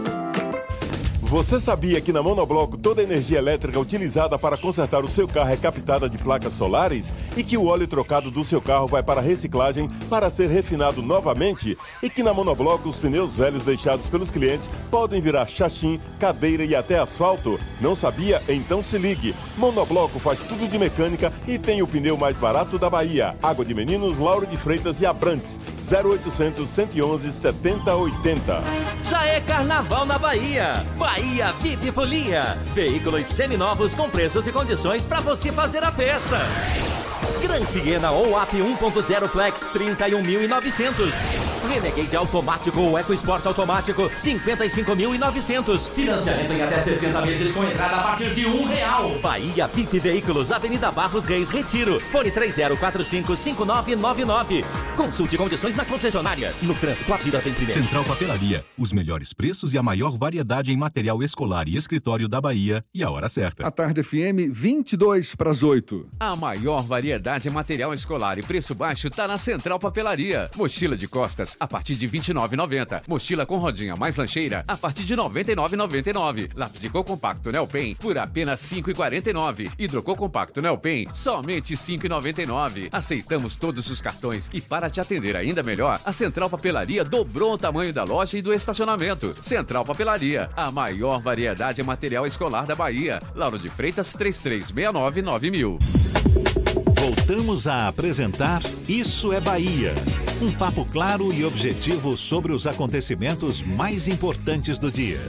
Você sabia que na Monobloco toda a energia elétrica utilizada para consertar o seu carro é captada de placas solares? E que o óleo trocado do seu carro vai para reciclagem para ser refinado novamente? E que na Monobloco os pneus velhos deixados pelos clientes podem virar chachim, cadeira e até asfalto? Não sabia? Então se ligue. Monobloco faz tudo de mecânica e tem o pneu mais barato da Bahia. Água de Meninos, Lauro de Freitas e Abrantes. 0800 111 7080. Já é carnaval na Bahia. Bahia VIP Folia. Veículos seminovos com preços e condições para você fazer a festa. Gran Siena ou AP 1.0 Flex 31.900. Renegade automático ou EcoSport automático 55.900. Financiamento em até 60 meses com entrada a partir de um real. Bahia VIP Veículos, Avenida Barros Reis, Retiro. Fone 30455999. Consulte condições na concessionária. No trânsito, a vida vem primeiro. Central Papelaria. Os melhores preços e a maior variedade em material escolar e escritório da Bahia. E a hora certa. A tarde FM, 22 para as 8. A maior variedade em material escolar e preço baixo tá na Central Papelaria. Mochila de costas a partir de R$ 29,90. Mochila com rodinha mais lancheira a partir de R$ 99,99. Lápis de cor compacto Nelpen por apenas R$ 5,49. Hidrocor compacto Nelpen somente R$ 5,99. Aceitamos todos os cartões e para te atender ainda melhor, a Central Papelaria dobrou o tamanho da loja e do estacionamento. Central Papelaria, a maior variedade em material escolar da Bahia. Lauro de Freitas 3369 9000. Voltamos a apresentar Isso é Bahia. Um papo claro e objetivo sobre os acontecimentos mais importantes do dia.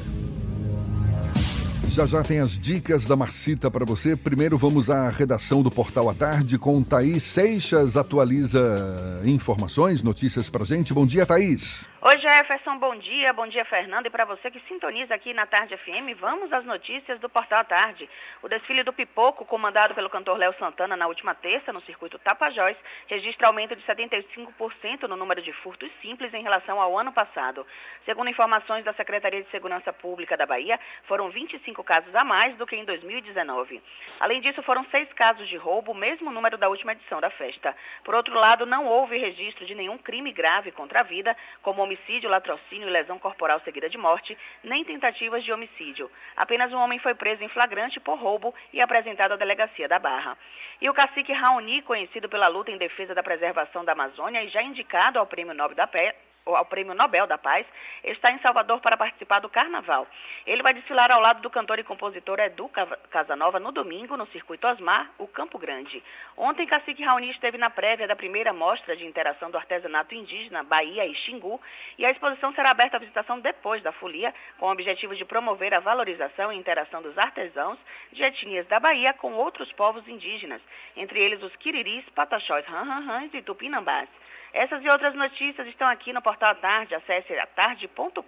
Já já tem as dicas da Marcita para você. Primeiro vamos à redação do Portal à Tarde com Thaís Seixas. Atualiza informações, notícias para gente. Bom dia, Thaís. Oi, Jefferson, bom dia. Bom dia, Fernando. E para você que sintoniza aqui na Tarde FM, vamos às notícias do Portal à Tarde. O desfile do Pipoco, comandado pelo cantor Léo Santana na última terça, no circuito Tapajós, registra aumento de 75% no número de furtos simples em relação ao ano passado. Segundo informações da Secretaria de Segurança Pública da Bahia, foram 25 casos a mais do que em 2019. Além disso, foram seis casos de roubo, mesmo número da última edição da festa. Por outro lado, não houve registro de nenhum crime grave contra a vida, como homicídio, latrocínio e lesão corporal seguida de morte, nem tentativas de homicídio. Apenas um homem foi preso em flagrante por roubo e apresentado à delegacia da Barra. E o cacique Raoni, conhecido pela luta em defesa da preservação da Amazônia e já indicado ao Prêmio Nobel da Pé, ao Prêmio Nobel da Paz, está em Salvador para participar do Carnaval. Ele vai desfilar ao lado do cantor e compositor Edu Casanova no domingo, no Circuito Osmar, o Campo Grande. Ontem, Cacique Raoni esteve na prévia da primeira mostra de interação do artesanato indígena Bahia e Xingu, e a exposição será aberta à visitação depois da folia, com o objetivo de promover a valorização e interação dos artesãos de etnias da Bahia com outros povos indígenas, entre eles os Quiriris, Pataxós, Ranranrãs e Tupinambás. Essas e outras notícias estão aqui no portal à tarde. Acesse atarde.com.br.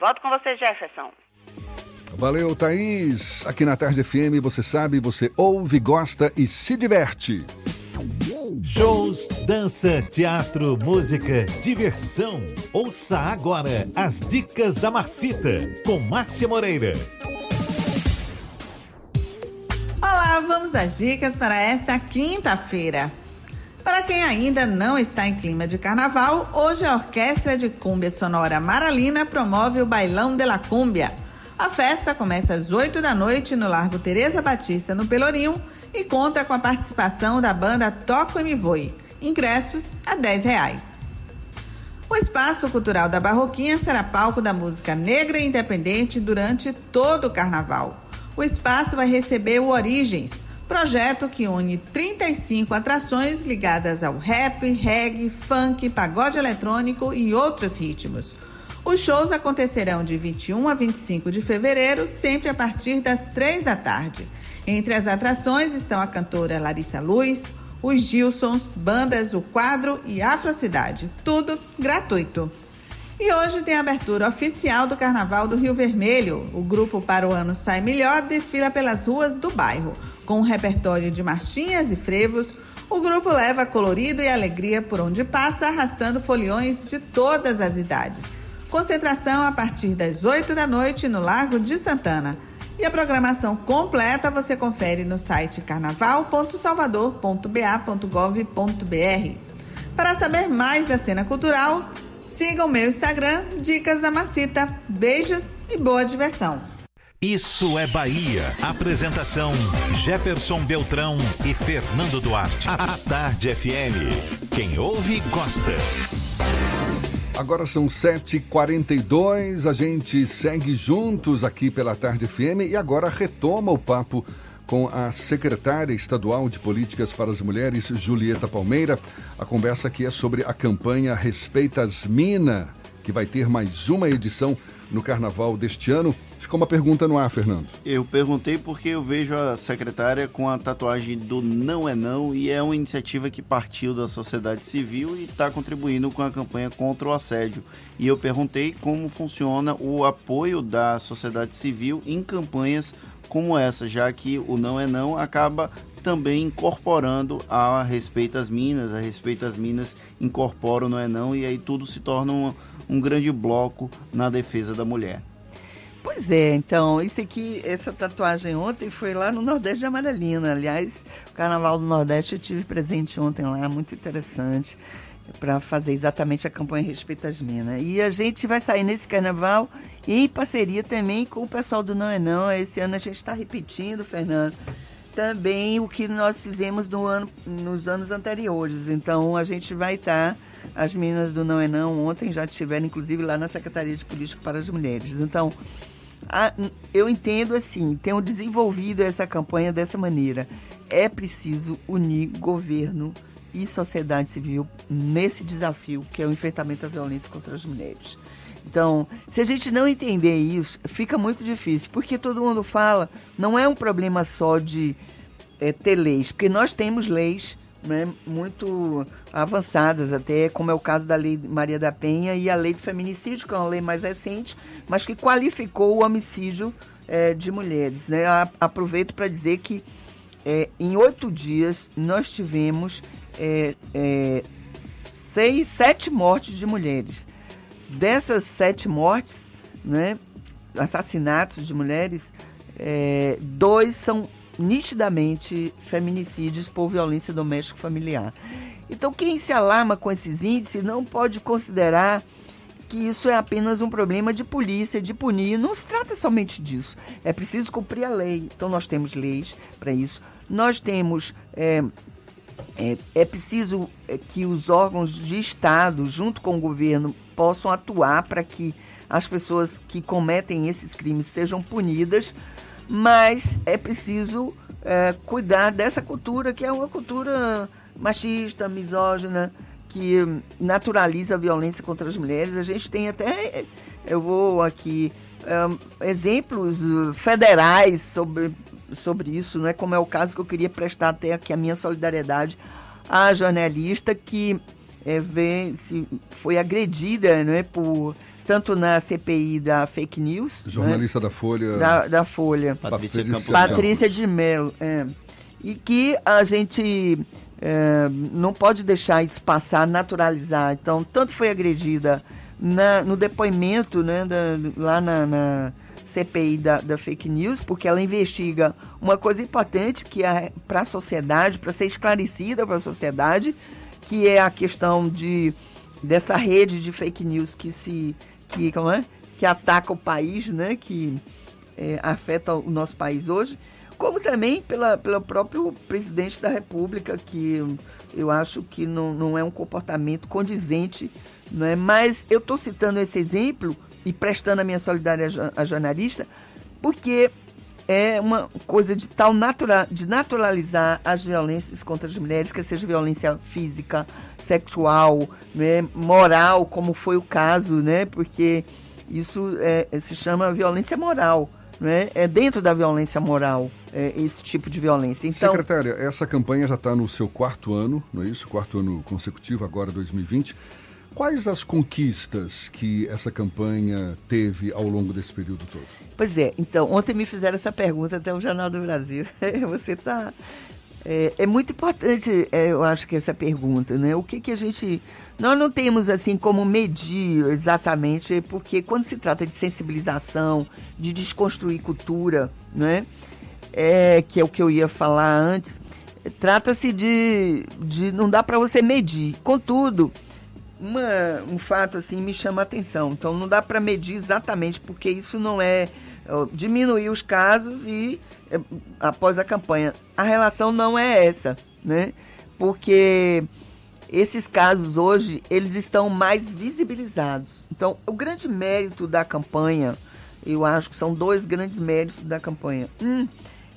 Volto com você, Jefferson. Valeu, Thaís. Aqui na Tarde FM, você sabe, você ouve, gosta e se diverte. Shows, dança, teatro, música, diversão. Ouça agora as dicas da Marcita, com Márcia Moreira. Olá, vamos às dicas para esta quinta-feira. Para quem ainda não está em clima de carnaval, hoje a Orquestra de Cúmbia Sonora Maralina promove o Bailão de la Cúmbia. A festa começa às 8 da noite no Largo Teresa Batista, no Pelourinho, e conta com a participação da banda Toco e Me Voe. Ingressos a 10 reais. O Espaço Cultural da Barroquinha será palco da música negra e independente durante todo o carnaval. O espaço vai receber o Origens, projeto que une 35 atrações ligadas ao rap, reggae, funk, pagode eletrônico e outros ritmos. Os shows acontecerão de 21 a 25 de fevereiro, sempre a partir das 3 da tarde. Entre as atrações estão a cantora Larissa Luz, os Gilsons, bandas O Quadro e Afrocidade. Tudo gratuito. E hoje tem a abertura oficial do Carnaval do Rio Vermelho. O grupo Para o Ano Sai Melhor desfila pelas ruas do bairro. Com um repertório de marchinhas e frevos, o grupo leva colorido e alegria por onde passa, arrastando foliões de todas as idades. Concentração a partir das 8 da noite no Largo de Santana. E a programação completa você confere no site carnaval.salvador.ba.gov.br. Para saber mais da cena cultural, siga o meu Instagram, Dicas da Macita. Beijos e boa diversão. Isso é Bahia. Apresentação: Jefferson Beltrão e Fernando Duarte. A Tarde FM. Quem ouve, gosta. Agora são 7h42, a gente segue juntos aqui pela Tarde FM e agora retoma o papo com a secretária estadual de Políticas para as Mulheres, Julieta Palmeira. A conversa aqui é sobre a campanha Respeita as Mina, que vai ter mais uma edição no carnaval deste ano. Ficou uma pergunta no ar, Fernando. Eu perguntei porque eu vejo a secretária com a tatuagem do Não é Não e é uma iniciativa que partiu da sociedade civil e está contribuindo com a campanha contra o assédio. E eu perguntei como funciona o apoio da sociedade civil em campanhas como essa, já que o Não é Não acaba também incorporando a respeito às minas, a respeito às minas incorporam, não é não, e aí tudo se torna um, um grande bloco na defesa da mulher. Pois é, então, isso aqui, essa tatuagem ontem foi lá no Nordeste de Amaralina. Aliás, o Carnaval do Nordeste eu tive presente ontem lá, muito interessante, para fazer exatamente a campanha Respeito às Minas. E a gente vai sair nesse carnaval em parceria também com o pessoal do Não é Não. Esse ano a gente está repetindo, Fernando, também o que nós fizemos no ano, nos anos anteriores. Então a gente vai estar, tá, as meninas do Não é Não ontem já estiveram, inclusive, lá na Secretaria de Política para as Mulheres. Então, a, eu entendo assim, tenho desenvolvido essa campanha dessa maneira. É preciso unir governo e sociedade civil nesse desafio que é o enfrentamento à violência contra as mulheres. Então, se a gente não entender isso, fica muito difícil, porque todo mundo fala, não é um problema só de é, ter leis, porque nós temos leis né, muito avançadas, até como é o caso da Lei Maria da Penha e a Lei do Feminicídio, que é uma lei mais recente, mas que qualificou o homicídio é, de mulheres. Né? Aproveito para dizer que é, em oito dias nós tivemos é, é, seis, sete mortes de mulheres. Dessas sete mortes, né, assassinatos de mulheres, é, dois são nitidamente feminicídios por violência doméstica familiar. Então, quem se alarma com esses índices não pode considerar que isso é apenas um problema de polícia, de punir. Não se trata somente disso. É preciso cumprir a lei. Então, nós temos leis para isso. Nós temos. É, é, é preciso é, que os órgãos de Estado, junto com o governo, possam atuar para que as pessoas que cometem esses crimes sejam punidas, mas é preciso é, cuidar dessa cultura que é uma cultura machista, misógina, que naturaliza a violência contra as mulheres. A gente tem até, eu vou aqui, é, exemplos federais sobre, sobre isso, não é como é o caso que eu queria prestar até aqui a minha solidariedade à jornalista que é, vê, se foi agredida né, por tanto na CPI da fake news. Né, jornalista né, da Folha. Da, da Folha. Patrícia, Patrícia de Mello. É, e que a gente é, não pode deixar isso passar, naturalizar. Então, tanto foi agredida na, no depoimento né, da, lá na, na CPI da, da, fake news, porque ela investiga uma coisa importante que é para a sociedade, para ser esclarecida para a sociedade, que é a questão de dessa rede de fake news que se que, como é? que ataca o país, né? que é, afeta o nosso país hoje, como também pela, pelo próprio presidente da República, que eu acho que não, não é um comportamento condizente. Né? Mas eu estou citando esse exemplo e prestando a minha solidariedade à jornalista, porque é uma coisa de tal de naturalizar as violências contra as mulheres, que seja violência física, sexual, né, moral, como foi o caso, né? Porque isso é, se chama violência moral. Né? É dentro da violência moral é, esse tipo de violência. Então, Secretária, essa campanha já está no seu quarto ano, não é isso? Quarto ano consecutivo, agora 2020. Quais as conquistas que essa campanha teve ao longo desse período todo? Pois é, então, ontem me fizeram essa pergunta até o Jornal do Brasil. Você está. É, é, muito importante, é, eu acho que essa pergunta, né? O que, que a gente. Nós não temos assim como medir exatamente, porque quando se trata de sensibilização, de desconstruir cultura, né? É, que é o que eu ia falar antes, trata-se de, de. Não dá para você medir. Contudo, uma, um fato assim me chama a atenção. Então não dá para medir exatamente, porque isso não é diminuir os casos e é, após a campanha. A relação não é essa, né? Porque esses casos hoje, eles estão mais visibilizados. Então, o grande mérito da campanha, eu acho que são dois grandes méritos da campanha. Um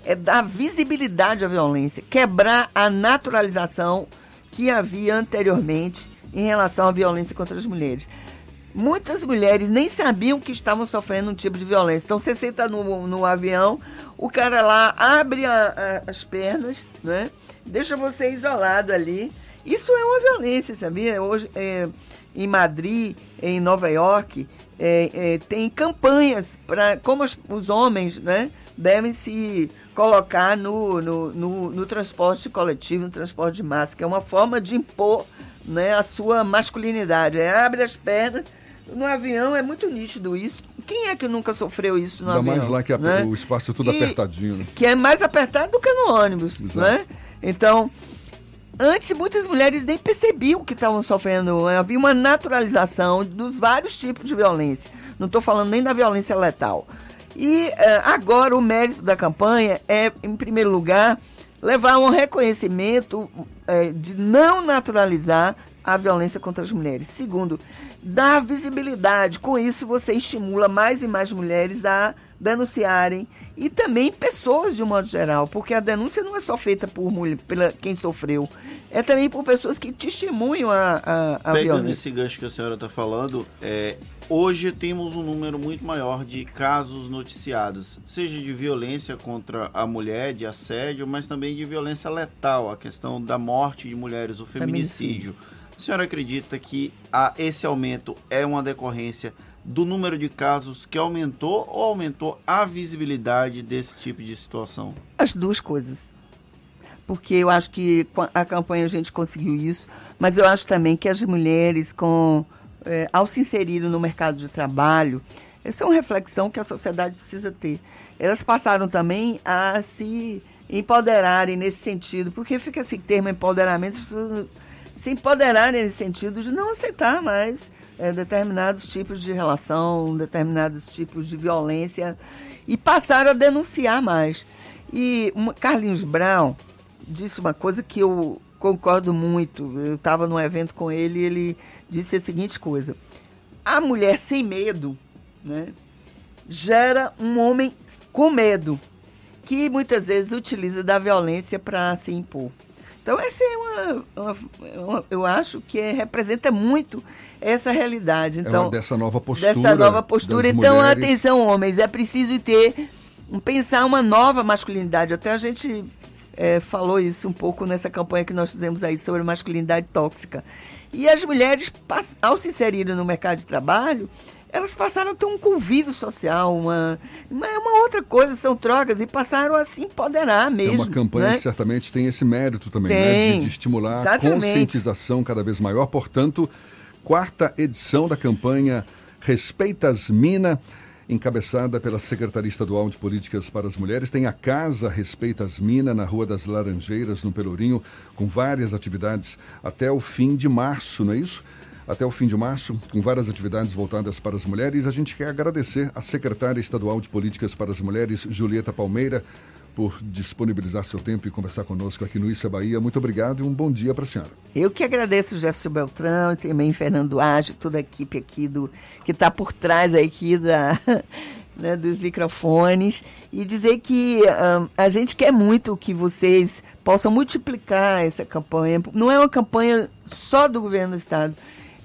é dar visibilidade à violência, quebrar a naturalização que havia anteriormente em relação à violência contra as mulheres. Muitas mulheres nem sabiam que estavam sofrendo um tipo de violência. Então você senta no, no avião, o cara lá abre a, a, as pernas, né? deixa você isolado ali. Isso é uma violência, sabia? Hoje, é, em Madrid, em Nova York, é, é, tem campanhas para como os, os, homens né, devem se colocar no, no, no, no, transporte coletivo, no transporte de massa, que é uma forma de impor né, a sua masculinidade. É, abre as pernas. No avião é muito nítido isso. Quem é que nunca sofreu isso no Ainda avião? mais lá que a, né? o espaço é tudo e, apertadinho. Né? Que é mais apertado do que no ônibus. Né? Então, Antes, muitas mulheres nem percebiam que estavam sofrendo. Havia uma naturalização dos vários tipos de violência. Não estou falando nem da violência letal. E uh, agora o mérito da campanha é, em primeiro lugar, levar um reconhecimento uh, de não naturalizar a violência contra as mulheres. Segundo, dar visibilidade. Com isso, você estimula mais e mais mulheres a denunciarem e também pessoas de um modo geral, porque a denúncia não é só feita por mulher, pela quem sofreu, é também por pessoas que testemunham a, a, a Pegando violência. esse gancho que a senhora está falando, é, hoje temos um número muito maior de casos noticiados, seja de violência contra a mulher, de assédio, mas também de violência letal, a questão da morte de mulheres, o feminicídio. feminicídio. A senhora acredita que a, esse aumento é uma decorrência do número de casos que aumentou ou aumentou a visibilidade desse tipo de situação? As duas coisas. Porque eu acho que a campanha a gente conseguiu isso, mas eu acho também que as mulheres, com, é, ao se inserirem no mercado de trabalho, essa é uma reflexão que a sociedade precisa ter. Elas passaram também a se empoderarem nesse sentido, porque fica esse termo empoderamento, se empoderarem nesse sentido de não aceitar mais é, determinados tipos de relação, determinados tipos de violência e passaram a denunciar mais. E Carlinhos Brown disse uma coisa que eu concordo muito. Eu estava num evento com ele e ele disse a seguinte coisa: a mulher sem medo, né, gera um homem com medo que muitas vezes utiliza da violência para se impor. Então, essa é uma, uma, uma, Eu acho que é, representa muito essa realidade. Então, é dessa nova postura. Dessa nova postura. Então, mulheres... atenção, homens, é preciso ter. pensar uma nova masculinidade. Até a gente é, falou isso um pouco nessa campanha que nós fizemos aí sobre masculinidade tóxica. E as mulheres, ao se inserirem no mercado de trabalho, elas passaram a ter um convívio social, uma, uma, uma, outra coisa, são trocas, e passaram a se empoderar mesmo. É uma campanha né? que certamente tem esse mérito também, né? de, de, estimular Exatamente. a conscientização cada vez maior. Portanto, quarta edição da campanha Respeitas Mina encabeçada pela Secretaria Estadual de Políticas para as Mulheres. Tem a Casa Respeitas Mina, na Rua das Laranjeiras, no Pelourinho, com várias atividades até o fim de março, não é isso? até o fim de março, com várias atividades voltadas para as mulheres. A gente quer agradecer à secretária estadual de Políticas para as Mulheres, Julieta Palmeira, por disponibilizar seu tempo e conversar conosco aqui no Isso é Bahia. Muito obrigado e um bom dia para a senhora. Eu que agradeço Jefferson Beltrão e também Fernando Age, toda a equipe aqui do que está por trás aqui da, né, dos microfones e dizer que um, a gente quer muito que vocês possam multiplicar essa campanha. Não é uma campanha só do governo do estado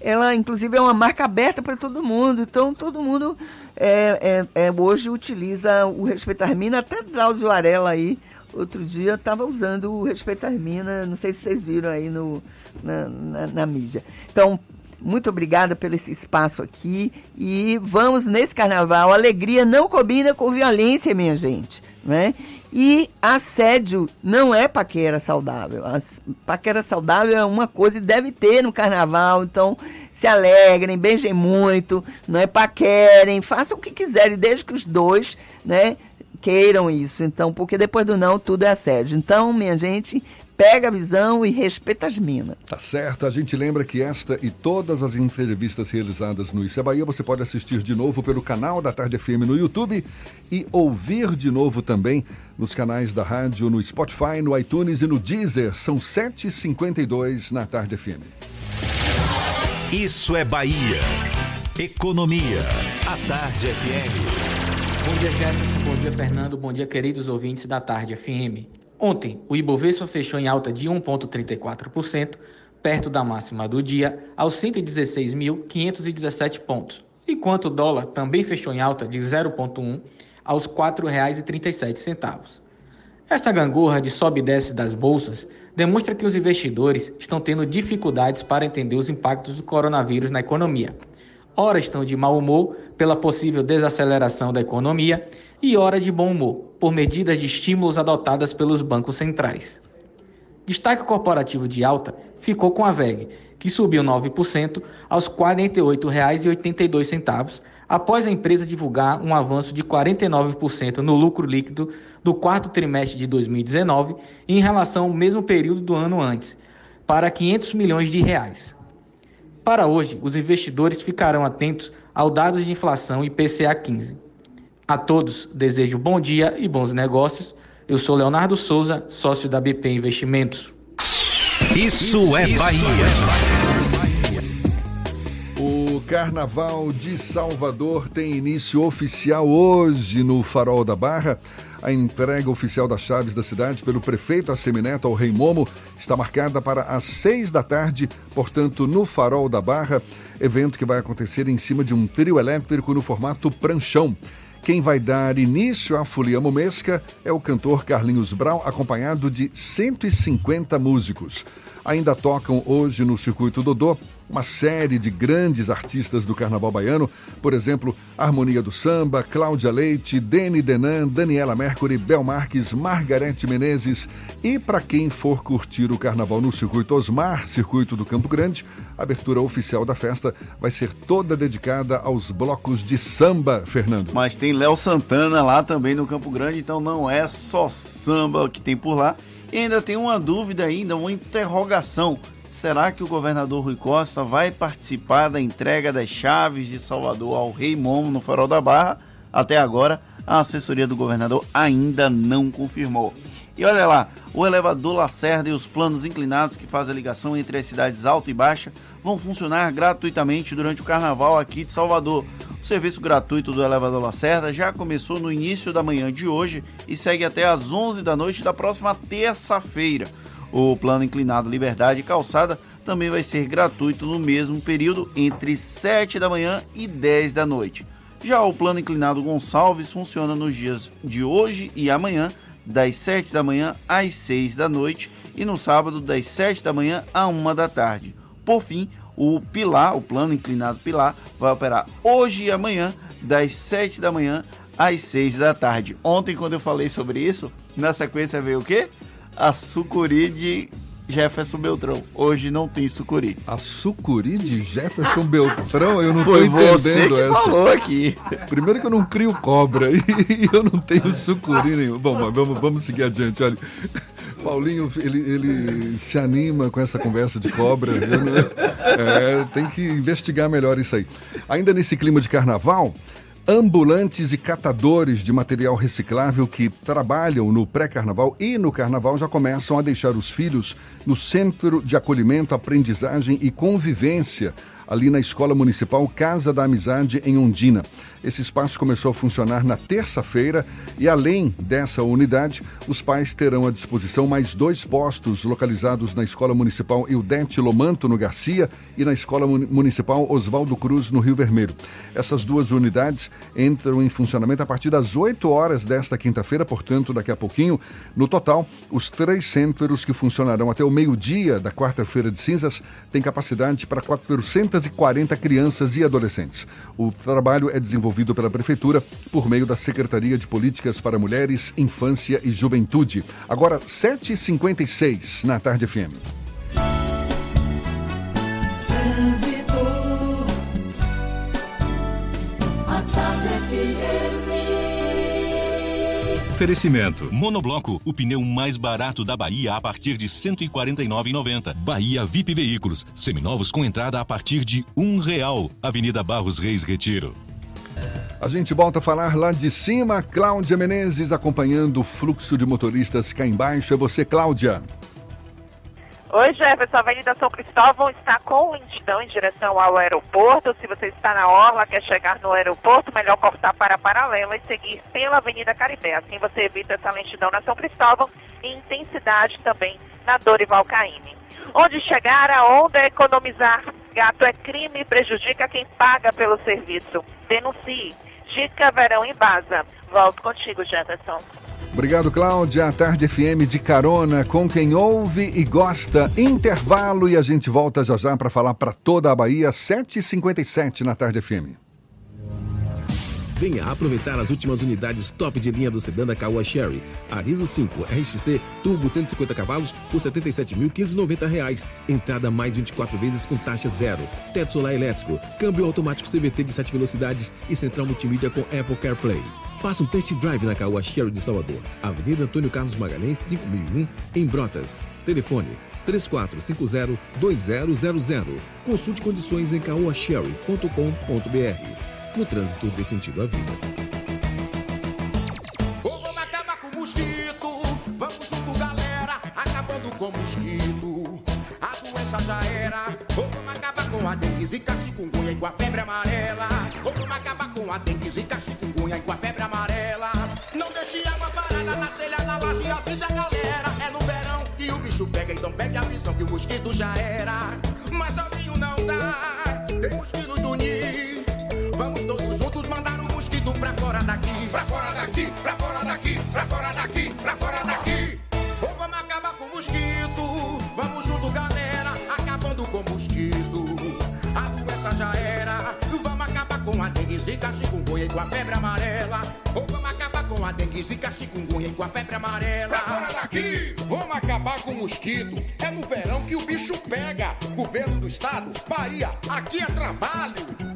ela inclusive é uma marca aberta para todo mundo. Então todo mundo é, é, é, hoje utiliza o Respeitar Mina, até Drauzio Varela aí, outro dia estava usando o Respeitar Mina, não sei se vocês viram aí no, na, na, na mídia. Então, muito obrigada pelo esse espaço aqui e vamos nesse carnaval. Alegria não combina com violência, minha gente, né? E assédio não é paquera saudável. A paquera saudável é uma coisa e deve ter no carnaval. Então, se alegrem, beijem muito, não é paquerem, façam o que quiserem, desde que os dois, né, queiram isso. Então, porque depois do não, tudo é assédio. Então, minha gente, pega a visão e respeita as minas. Tá certo. A gente lembra que esta e todas as entrevistas realizadas no Isso é Bahia você pode assistir de novo pelo canal da Tarde FM no YouTube e ouvir de novo também nos canais da rádio no Spotify, no iTunes e no Deezer. São 7h52 na Tarde FM. Isso é Bahia. Economia. A Tarde FM. Bom dia, Jefferson. Bom dia, Fernando. Bom dia, queridos ouvintes da Tarde FM. Ontem, o Ibovespa fechou em alta de 1,34%, perto da máxima do dia, aos 116.517 pontos, enquanto o dólar também fechou em alta de 0,1% aos R$ 4,37. Essa gangorra de sobe e desce das bolsas demonstra que os investidores estão tendo dificuldades para entender os impactos do coronavírus na economia. Ora estão de mau humor pela possível desaceleração da economia e ora de bom humor por medidas de estímulos adotadas pelos bancos centrais. Destaque corporativo de alta ficou com a VEG, que subiu 9% aos R$ 48,82, após a empresa divulgar um avanço de 49% no lucro líquido do quarto trimestre de 2019 em relação ao mesmo período do ano antes, para 500 milhões de reais. Para hoje, os investidores ficarão atentos ao dado de inflação IPCA 15. A todos desejo bom dia e bons negócios. Eu sou Leonardo Souza, sócio da BP Investimentos. Isso é Bahia. O Carnaval de Salvador tem início oficial hoje no Farol da Barra. A entrega oficial das chaves da cidade pelo prefeito Assemineto ao Rei Momo está marcada para as seis da tarde, portanto, no Farol da Barra, evento que vai acontecer em cima de um trio elétrico no formato pranchão. Quem vai dar início à folia momesca é o cantor Carlinhos Brau, acompanhado de 150 músicos. Ainda tocam hoje no Circuito Dodô uma série de grandes artistas do carnaval baiano, por exemplo, Harmonia do Samba, Cláudia Leite, Deni Denan, Daniela Mercury, Bel Marques, Margarete Menezes. E para quem for curtir o carnaval no Circuito Osmar, Circuito do Campo Grande, a abertura oficial da festa vai ser toda dedicada aos blocos de samba, Fernando. Mas tem Léo Santana lá também no Campo Grande, então não é só samba que tem por lá. E ainda tem uma dúvida ainda, uma interrogação. Será que o governador Rui Costa vai participar da entrega das chaves de Salvador ao Rei Momo no Farol da Barra? Até agora, a assessoria do governador ainda não confirmou. E olha lá, o elevador Lacerda e os planos inclinados que fazem a ligação entre as cidades Alta e Baixa vão funcionar gratuitamente durante o carnaval aqui de Salvador. O serviço gratuito do elevador Lacerda já começou no início da manhã de hoje e segue até às 11 da noite da próxima terça-feira. O plano inclinado Liberdade e Calçada também vai ser gratuito no mesmo período entre 7 da manhã e 10 da noite. Já o plano inclinado Gonçalves funciona nos dias de hoje e amanhã das 7 da manhã às 6 da noite e no sábado das 7 da manhã à 1 da tarde. Por fim, o Pilar, o plano inclinado Pilar, vai operar hoje e amanhã das 7 da manhã às 6 da tarde. Ontem, quando eu falei sobre isso, na sequência veio o quê? A sucuri de Jefferson Beltrão. Hoje não tem sucuri. A sucuri de Jefferson Beltrão? Eu não Foi tô entendendo você que essa. falou aqui. Primeiro que eu não crio cobra e eu não tenho sucuri nenhum. Bom, mas vamos, vamos seguir adiante. Olha, Paulinho, ele, ele se anima com essa conversa de cobra. Não- é, tem que investigar melhor isso aí. Ainda nesse clima de carnaval, ambulantes e catadores de material reciclável que trabalham no pré-carnaval e no carnaval já começam a deixar os filhos no Centro de Acolhimento, Aprendizagem e Convivência, ali na Escola Municipal Casa da Amizade, em Ondina. Esse espaço começou a funcionar na terça-feira e, além dessa unidade, os pais terão à disposição mais dois postos localizados na Escola Municipal Ildete Lomanto, no Garcia, e na Escola Mun- Municipal Oswaldo Cruz, no Rio Vermelho. Essas duas unidades entram em funcionamento a partir das 8 horas desta quinta-feira, portanto, daqui a pouquinho. No total, os três centros que funcionarão até o meio-dia da quarta-feira de cinzas têm capacidade para 440 crianças e adolescentes. O trabalho é desenvolvido pela Prefeitura por meio da Secretaria de Políticas para Mulheres, Infância e Juventude. Agora, 7h56 na tarde FM. Oferecimento. Monobloco, o pneu mais barato da Bahia a partir de R$ 149,90. Bahia VIP Veículos, seminovos com entrada a partir de um real. Avenida Barros Reis Retiro. A gente volta a falar lá de cima. Cláudia Menezes acompanhando o fluxo de motoristas cá embaixo. É você, Cláudia. Oi, Jefferson, a Avenida São Cristóvão está com lentidão em direção ao aeroporto. Se você está na Orla, quer chegar no aeroporto, melhor cortar para a paralela e seguir pela Avenida Caribé. Assim você evita essa lentidão na São Cristóvão e intensidade também na Dorival Caymmi. Onde chegar, aonde é economizar? Gato é crime e prejudica quem paga pelo serviço. Denuncie. Dica Verão em Baza. Volto contigo, Jefferson. Obrigado, Cláudia. A Tarde FM de carona com quem ouve e gosta. Intervalo e a gente volta já já para falar para toda a Bahia, 7h57 na Tarde FM. Venha aproveitar as últimas unidades top de linha do sedã da Caoa Sherry. Arizo 5 RXT Turbo 150 cavalos por R$ 77.590. Entrada mais 24 vezes com taxa zero. Teto solar elétrico, câmbio automático CVT de 7 velocidades e central multimídia com Apple CarPlay. Faça um test drive na Caoa Sherry de Salvador. Avenida Antônio Carlos Magalhães, 5001, em Brotas. Telefone 3450-2000. Consulte condições em caoasherry.com.br no trânsito dê sentido à vida. Vamos acabar com o mosquito, vamos junto galera, acabando com o mosquito. A doença já era, vamos acabar com a dengue, zika, chikungunya e com a febre amarela. Vamos acabar com a dengue, zika, chikungunya e com a febre amarela. Não deixe água parada na telha, na laje, avise a galera. É no verão e o bicho pega, então pegue a visão que o mosquito já era. Mas sozinho não dá, temos que nos unir. Vamos todos juntos mandar um mosquito pra fora daqui. Pra fora daqui, pra fora daqui, pra fora daqui, pra fora daqui. Ou vamos acabar com o mosquito. Vamos junto, galera, acabando com o mosquito. A doença já era. Vamos acabar com a dengue, zika, chikungunya e com a febre amarela. Ou vamos acabar com a dengue, zika, chikungunya e com a febre amarela. Pra fora daqui, vamos acabar com o mosquito. É no verão que o bicho pega. Governo do estado, Bahia, aqui é trabalho.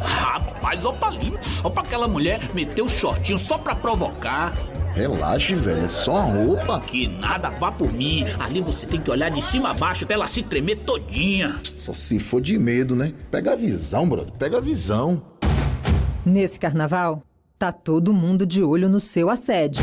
Rapaz, ó pra ali, ó pra aquela mulher meter o shortinho só pra provocar. Relaxe, velho, é só roupa. Que nada, vá por mim. Ali você tem que olhar de cima a baixo até ela se tremer todinha. Só se for de medo, né? Pega a visão, brother, pega a visão. Nesse carnaval, tá todo mundo de olho no seu assédio.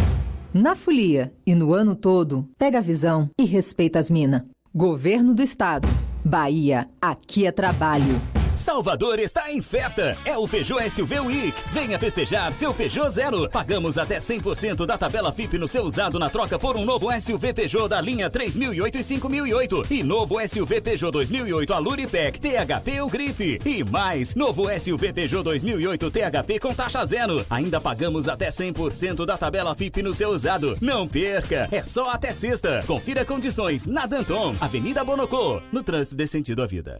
Na folia e no ano todo, pega a visão e respeita as minas. Governo do Estado. Bahia, aqui é trabalho. Salvador está em festa. É o Peugeot SUV Week. Venha festejar seu Peugeot Zero. Pagamos até 100% da tabela FIP no seu usado na troca por um novo SUV Peugeot da linha 3008 e 5008 e novo SUV Peugeot 2008 Aluripec THP ou Grife. E mais, novo SUV Peugeot 2008 THP com taxa zero. Ainda pagamos até 100% da tabela FIP no seu usado. Não perca. É só até sexta. Confira condições na Danton, Avenida Bonocô, no trânsito de sentido à vida.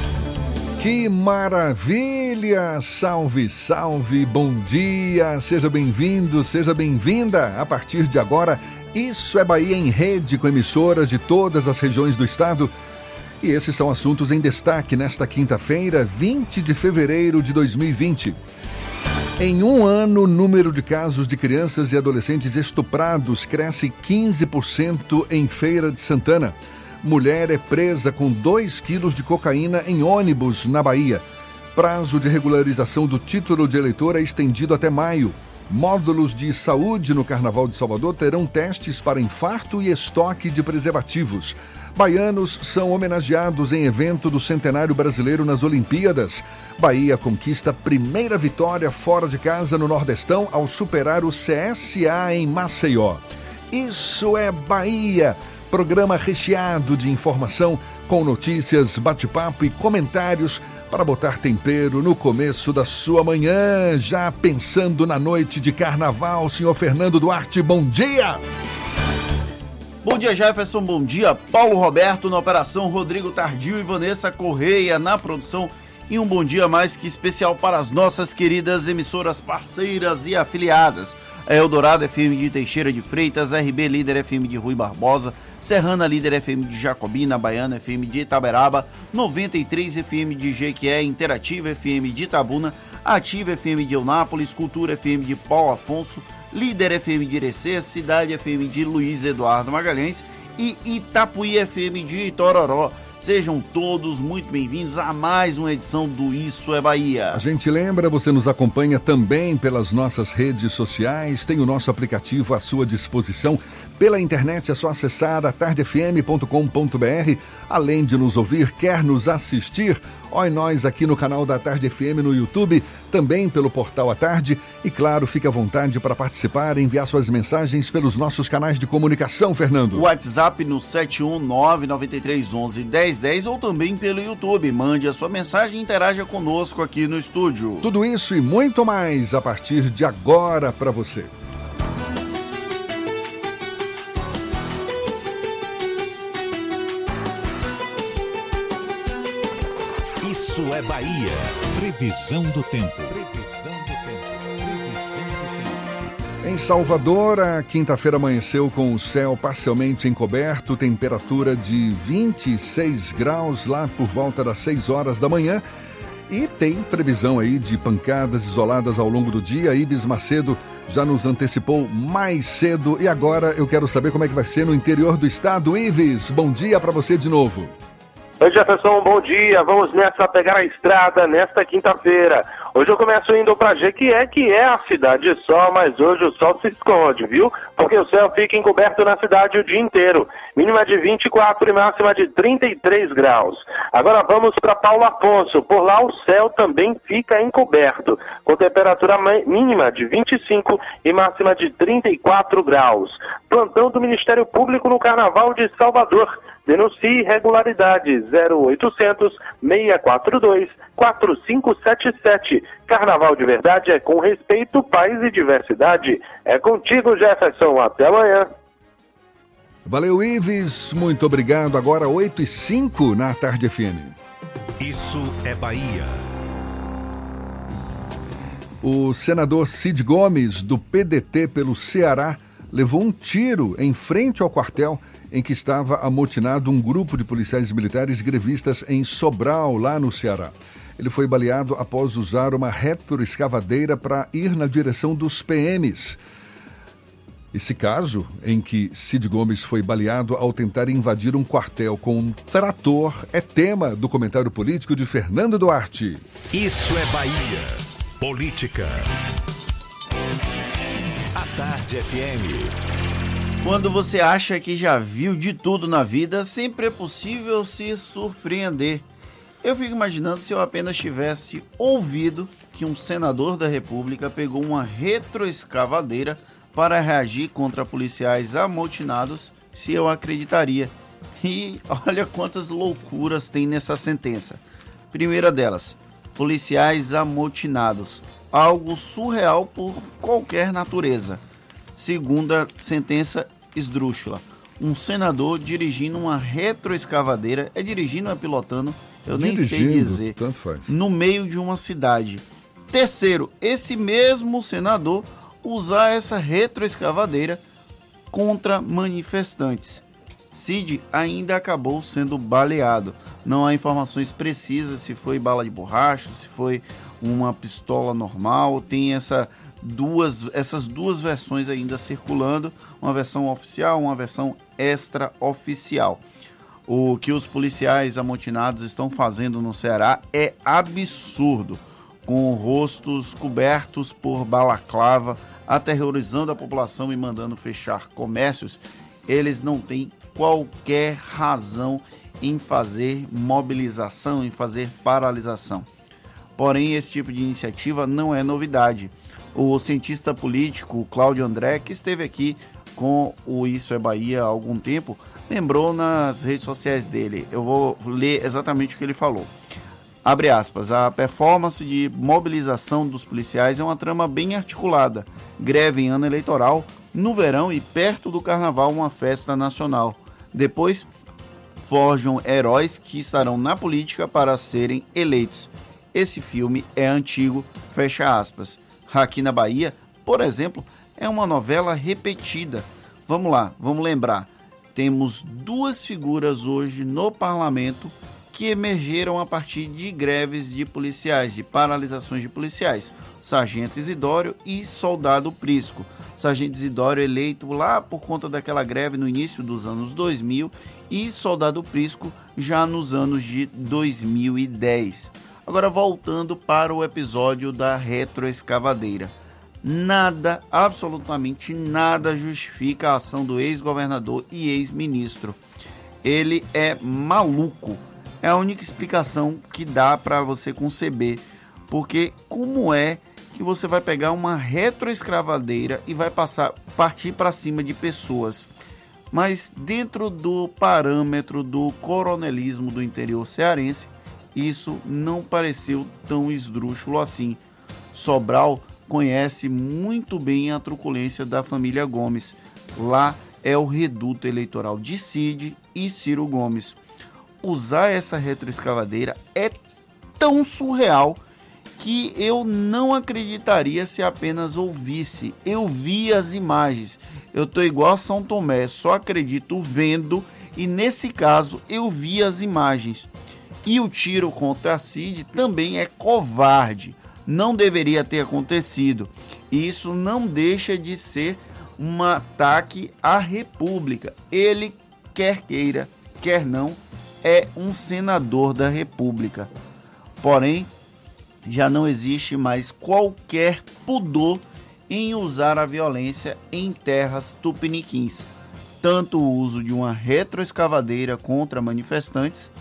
Que maravilha! Salve, salve, bom dia! Seja bem-vindo, seja bem-vinda! A partir de agora, Isso é Bahia em rede com emissoras de todas as regiões do estado. E esses são assuntos em destaque nesta quinta-feira, 20 de fevereiro de 2020. Em um ano, o número de casos de crianças e adolescentes estuprados cresce 15% em Feira de Santana. Mulher é presa com 2 quilos de cocaína em ônibus na Bahia. Prazo de regularização do título de eleitor é estendido até maio. Módulos de saúde no Carnaval de Salvador terão testes para infarto e estoque de preservativos. Baianos são homenageados em evento do Centenário Brasileiro nas Olimpíadas. Bahia conquista primeira vitória fora de casa no Nordestão ao superar o CSA em Maceió. Isso é Bahia. Programa recheado de informação com notícias, bate-papo e comentários para botar tempero no começo da sua manhã, já pensando na noite de carnaval. Senhor Fernando Duarte, bom dia! Bom dia, Jefferson. Bom dia, Paulo Roberto na operação, Rodrigo Tardio e Vanessa Correia na produção. E um bom dia mais que especial para as nossas queridas emissoras parceiras e afiliadas. Eldorado FM de Teixeira de Freitas, RB Líder FM de Rui Barbosa, Serrana Líder FM de Jacobina, Baiana FM de Itaberaba, 93 FM de Jequié, Interativa FM de Itabuna, Ativa FM de Eunápolis, Cultura FM de Paulo Afonso, Líder FM de Irecê, Cidade FM de Luiz Eduardo Magalhães e Itapuí FM de Itororó. Sejam todos muito bem-vindos a mais uma edição do Isso é Bahia. A gente lembra, você nos acompanha também pelas nossas redes sociais, tem o nosso aplicativo à sua disposição. Pela internet é só acessar atardefm.com.br. Além de nos ouvir, quer nos assistir? Olhe nós aqui no canal da Tarde FM no YouTube, também pelo portal à tarde. E claro, fique à vontade para participar e enviar suas mensagens pelos nossos canais de comunicação, Fernando. WhatsApp no 71993111010 ou também pelo YouTube. Mande a sua mensagem e interaja conosco aqui no estúdio. Tudo isso e muito mais a partir de agora para você. Bahia. Previsão do tempo. Previsão do tempo. Em Salvador, a quinta-feira amanheceu com o céu parcialmente encoberto, temperatura de 26 graus lá por volta das 6 horas da manhã. E tem previsão aí de pancadas isoladas ao longo do dia. Ibis Macedo já nos antecipou mais cedo. E agora eu quero saber como é que vai ser no interior do estado. Ives, bom dia para você de novo. Oi Jefferson, bom dia. Vamos nessa pegar a estrada nesta quinta-feira. Hoje eu começo indo para Jequié, que é a cidade de sol, mas hoje o sol se esconde, viu? Porque o céu fica encoberto na cidade o dia inteiro. Mínima de 24 e máxima de 33 graus. Agora vamos para Paulo Afonso. Por lá o céu também fica encoberto, com temperatura mínima de 25 e máxima de 34 graus. Plantão do Ministério Público no Carnaval de Salvador. Denuncie irregularidade 0800 642 4577. Carnaval de verdade é com respeito, paz e diversidade. É contigo, Jefferson. Até amanhã. Valeu, Ives. Muito obrigado. Agora 8 e 5 na Tarde FM. Isso é Bahia. O senador Cid Gomes, do PDT pelo Ceará, levou um tiro em frente ao quartel em que estava amotinado um grupo de policiais militares grevistas em Sobral, lá no Ceará. Ele foi baleado após usar uma retroescavadeira para ir na direção dos PMs. Esse caso, em que Cid Gomes foi baleado ao tentar invadir um quartel com um trator, é tema do comentário político de Fernando Duarte. Isso é Bahia. Política. A Tarde FM. Quando você acha que já viu de tudo na vida, sempre é possível se surpreender. Eu fico imaginando se eu apenas tivesse ouvido que um senador da República pegou uma retroescavadeira para reagir contra policiais amotinados, se eu acreditaria. E olha quantas loucuras tem nessa sentença. Primeira delas, policiais amotinados, algo surreal por qualquer natureza. Segunda sentença esdrúxula. Um senador dirigindo uma retroescavadeira, é dirigindo ou é pilotando? Eu dirigindo, nem sei dizer. Tanto faz. No meio de uma cidade. Terceiro, esse mesmo senador usar essa retroescavadeira contra manifestantes. Cid ainda acabou sendo baleado. Não há informações precisas se foi bala de borracha, se foi uma pistola normal. Tem essa duas, essas duas versões ainda circulando, uma versão oficial, uma versão extraoficial. O que os policiais amotinados estão fazendo no Ceará é absurdo, com rostos cobertos por balaclava, aterrorizando a população e mandando fechar comércios. Eles não têm qualquer razão em fazer mobilização, em fazer paralisação. Porém, esse tipo de iniciativa não é novidade. O cientista político Cláudio André, que esteve aqui com o Isso é Bahia há algum tempo, lembrou nas redes sociais dele. Eu vou ler exatamente o que ele falou. Abre aspas, a performance de mobilização dos policiais é uma trama bem articulada. Greve em ano eleitoral, no verão e perto do carnaval, uma festa nacional. Depois, forjam heróis que estarão na política para serem eleitos. Esse filme é antigo, fecha aspas. Aqui na Bahia, por exemplo, é uma novela repetida. Vamos lá, vamos lembrar. Temos duas figuras hoje no parlamento que emergeram a partir de greves de policiais, de paralisações de policiais. Sargento Isidório e Soldado Prisco. Sargento Isidório eleito lá por conta daquela greve no início dos anos 2000 e Soldado Prisco já nos anos de 2010. Agora voltando para o episódio da retroescavadeira. Nada, absolutamente nada justifica a ação do ex-governador e ex-ministro. Ele é maluco. É a única explicação que dá para você conceber. Porque como é que você vai pegar uma retroescravadeira e vai passar partir para cima de pessoas? Mas dentro do parâmetro do coronelismo do interior cearense, isso não pareceu tão esdrúxulo assim. Sobral conhece muito bem a truculência da família Gomes. Lá é o reduto eleitoral de Cid e Ciro Gomes. Usar essa retroescavadeira é tão surreal que eu não acreditaria se apenas ouvisse. Eu vi as imagens. Eu tô igual a São Tomé, só acredito vendo e nesse caso eu vi as imagens. E o tiro contra Cid também é covarde não deveria ter acontecido. Isso não deixa de ser um ataque à República. Ele, quer queira, quer não, é um senador da República. Porém, já não existe mais qualquer pudor em usar a violência em terras tupiniquins. Tanto o uso de uma retroescavadeira contra manifestantes,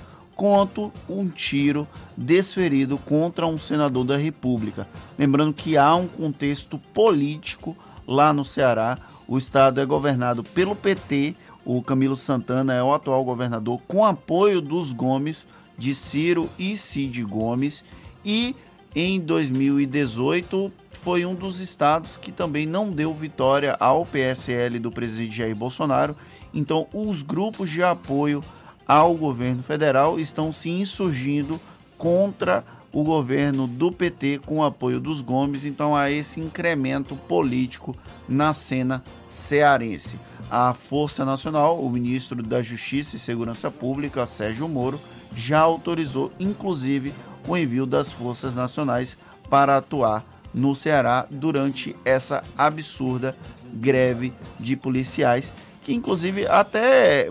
quanto um tiro desferido contra um senador da República. Lembrando que há um contexto político lá no Ceará. O estado é governado pelo PT. O Camilo Santana é o atual governador, com apoio dos Gomes, de Ciro e Cid Gomes. E em 2018 foi um dos estados que também não deu vitória ao PSL do presidente Jair Bolsonaro. Então, os grupos de apoio ao governo federal estão se insurgindo contra o governo do PT com o apoio dos Gomes, então há esse incremento político na cena cearense. A Força Nacional, o ministro da Justiça e Segurança Pública, Sérgio Moro, já autorizou inclusive o envio das forças nacionais para atuar no Ceará durante essa absurda greve de policiais que inclusive até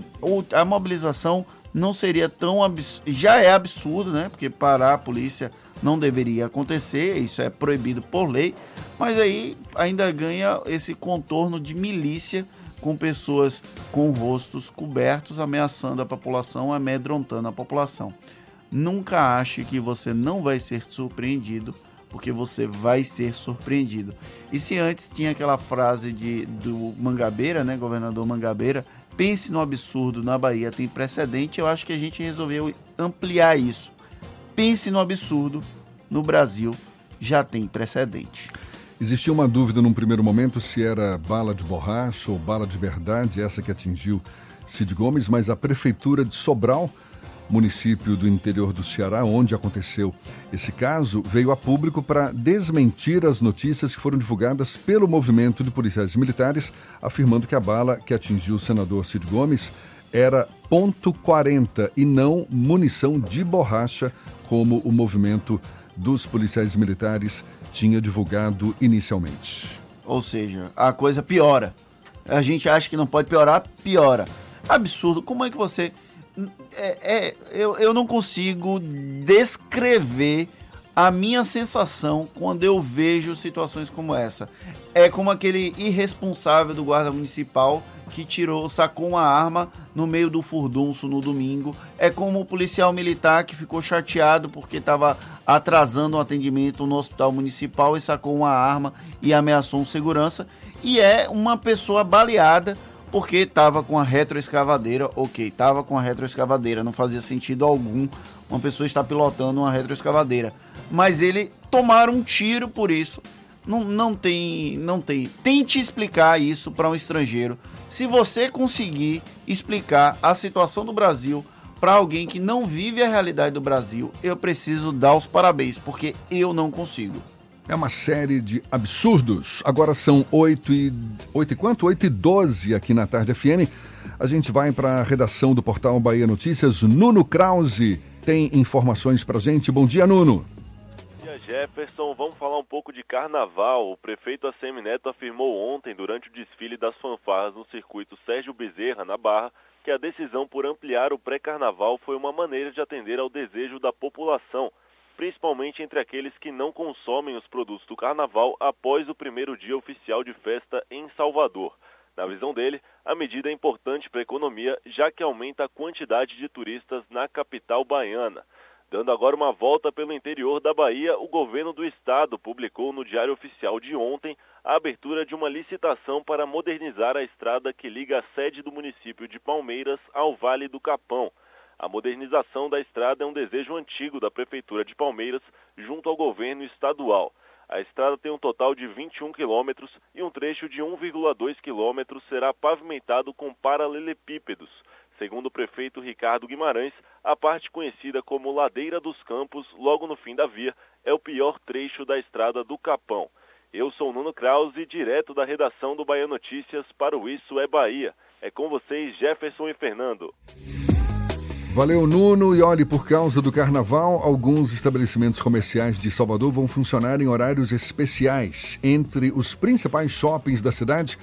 a mobilização não seria tão absurdo, já é absurdo, né? Porque parar a polícia não deveria acontecer, isso é proibido por lei, mas aí ainda ganha esse contorno de milícia com pessoas com rostos cobertos ameaçando a população, amedrontando a população. Nunca ache que você não vai ser surpreendido porque você vai ser surpreendido. E se antes tinha aquela frase de, do Mangabeira, né, governador Mangabeira, pense no absurdo na Bahia tem precedente, eu acho que a gente resolveu ampliar isso. Pense no absurdo no Brasil já tem precedente. Existia uma dúvida num primeiro momento se era bala de borracha ou bala de verdade, essa que atingiu Cid Gomes, mas a prefeitura de Sobral município do interior do Ceará, onde aconteceu esse caso, veio a público para desmentir as notícias que foram divulgadas pelo movimento de policiais militares, afirmando que a bala que atingiu o senador Cid Gomes era ponto .40 e não munição de borracha, como o movimento dos policiais militares tinha divulgado inicialmente. Ou seja, a coisa piora. A gente acha que não pode piorar, piora. Absurdo. Como é que você é, é, eu, eu não consigo descrever a minha sensação quando eu vejo situações como essa. É como aquele irresponsável do guarda municipal que tirou, sacou uma arma no meio do furdunço no domingo. É como o policial militar que ficou chateado porque estava atrasando um atendimento no hospital municipal e sacou uma arma e ameaçou um segurança. E é uma pessoa baleada porque estava com a retroescavadeira, ok, estava com a retroescavadeira, não fazia sentido algum uma pessoa estar pilotando uma retroescavadeira. Mas ele tomaram um tiro por isso. Não, não tem, não tem. Tente explicar isso para um estrangeiro. Se você conseguir explicar a situação do Brasil para alguém que não vive a realidade do Brasil, eu preciso dar os parabéns, porque eu não consigo. É uma série de absurdos. Agora são 8 e, 8 e quanto? 8 e 12 aqui na Tarde FM. A gente vai para a redação do portal Bahia Notícias. Nuno Krause tem informações para gente. Bom dia, Nuno. Bom dia, Jefferson. Vamos falar um pouco de carnaval. O prefeito ACM Neto afirmou ontem, durante o desfile das fanfarras no circuito Sérgio Bezerra, na Barra, que a decisão por ampliar o pré-carnaval foi uma maneira de atender ao desejo da população principalmente entre aqueles que não consomem os produtos do carnaval após o primeiro dia oficial de festa em Salvador. Na visão dele, a medida é importante para a economia, já que aumenta a quantidade de turistas na capital baiana. Dando agora uma volta pelo interior da Bahia, o governo do estado publicou no Diário Oficial de ontem a abertura de uma licitação para modernizar a estrada que liga a sede do município de Palmeiras ao Vale do Capão. A modernização da estrada é um desejo antigo da Prefeitura de Palmeiras junto ao governo estadual. A estrada tem um total de 21 quilômetros e um trecho de 1,2 quilômetros será pavimentado com paralelepípedos. Segundo o prefeito Ricardo Guimarães, a parte conhecida como Ladeira dos Campos, logo no fim da via, é o pior trecho da estrada do Capão. Eu sou Nuno Krause, direto da redação do Bahia Notícias para o Isso é Bahia. É com vocês, Jefferson e Fernando. Valeu, Nuno. E olhe, por causa do carnaval, alguns estabelecimentos comerciais de Salvador vão funcionar em horários especiais. Entre os principais shoppings da cidade,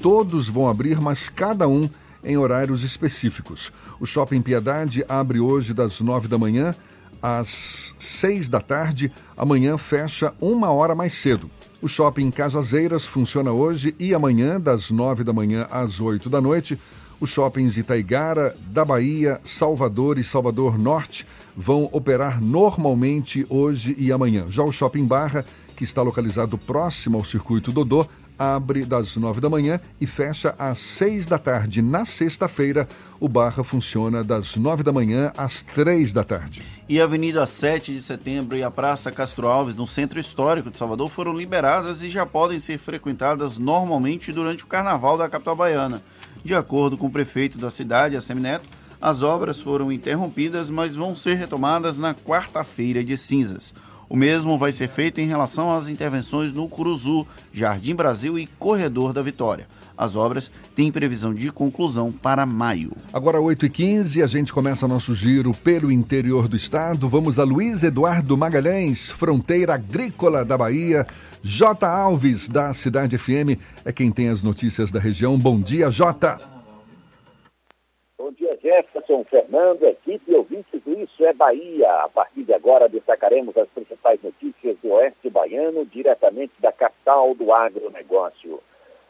todos vão abrir, mas cada um em horários específicos. O Shopping Piedade abre hoje das nove da manhã às seis da tarde. Amanhã fecha uma hora mais cedo. O Shopping Casazeiras funciona hoje e amanhã, das nove da manhã às oito da noite. Os shoppings Itaigara, da Bahia, Salvador e Salvador Norte vão operar normalmente hoje e amanhã. Já o Shopping Barra, que está localizado próximo ao circuito Dodô, abre das nove da manhã e fecha às seis da tarde. Na sexta-feira, o Barra funciona das nove da manhã às três da tarde. E a Avenida 7 de Setembro e a Praça Castro Alves, no Centro Histórico de Salvador, foram liberadas e já podem ser frequentadas normalmente durante o Carnaval da capital baiana. De acordo com o prefeito da cidade, a Semineto, as obras foram interrompidas, mas vão ser retomadas na quarta-feira de cinzas. O mesmo vai ser feito em relação às intervenções no Curuzu, Jardim Brasil e Corredor da Vitória. As obras têm previsão de conclusão para maio. Agora, 8h15, a gente começa nosso giro pelo interior do estado. Vamos a Luiz Eduardo Magalhães, fronteira agrícola da Bahia. J. Alves, da Cidade FM, é quem tem as notícias da região. Bom dia, J. Bom dia, Jefferson, Fernando, equipe ouvintes do Isso é Bahia. A partir de agora destacaremos as principais notícias do Oeste Baiano, diretamente da capital do agronegócio.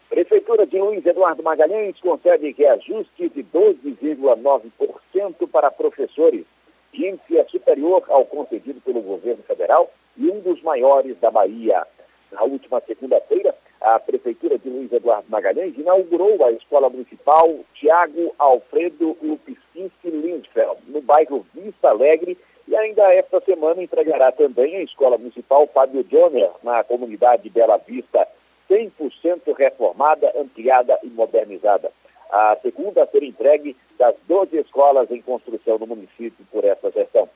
Prefeitura de Luiz Eduardo Magalhães concede reajuste de 12,9% para professores, índice é superior ao concedido pelo governo federal e um dos maiores da Bahia. Na última segunda-feira, a Prefeitura de Luiz Eduardo Magalhães inaugurou a Escola Municipal Tiago Alfredo Lupcinski Lindfeld, no bairro Vista Alegre, e ainda esta semana entregará também a Escola Municipal Fábio Joner, na comunidade Bela Vista, 100% reformada, ampliada e modernizada. A segunda a ser entregue das 12 escolas em construção no município por essa gestão.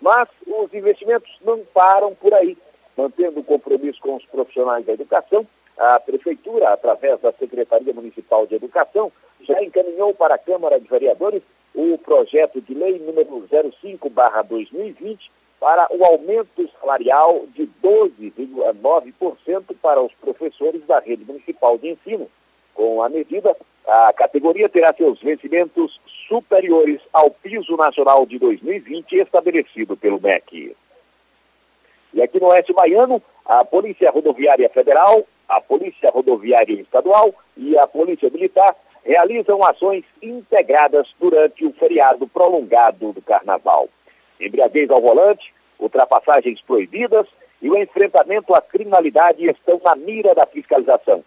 Mas os investimentos não param por aí mantendo o compromisso com os profissionais da educação, a Prefeitura, através da Secretaria Municipal de Educação, já encaminhou para a Câmara de Vereadores o projeto de lei número 05-2020 para o aumento salarial de 12,9% para os professores da rede municipal de ensino. Com a medida, a categoria terá seus vencimentos superiores ao piso nacional de 2020 estabelecido pelo MEC. E aqui no Oeste Baiano, a Polícia Rodoviária Federal, a Polícia Rodoviária Estadual e a Polícia Militar realizam ações integradas durante o feriado prolongado do Carnaval. Embriaguez ao volante, ultrapassagens proibidas e o enfrentamento à criminalidade estão na mira da fiscalização.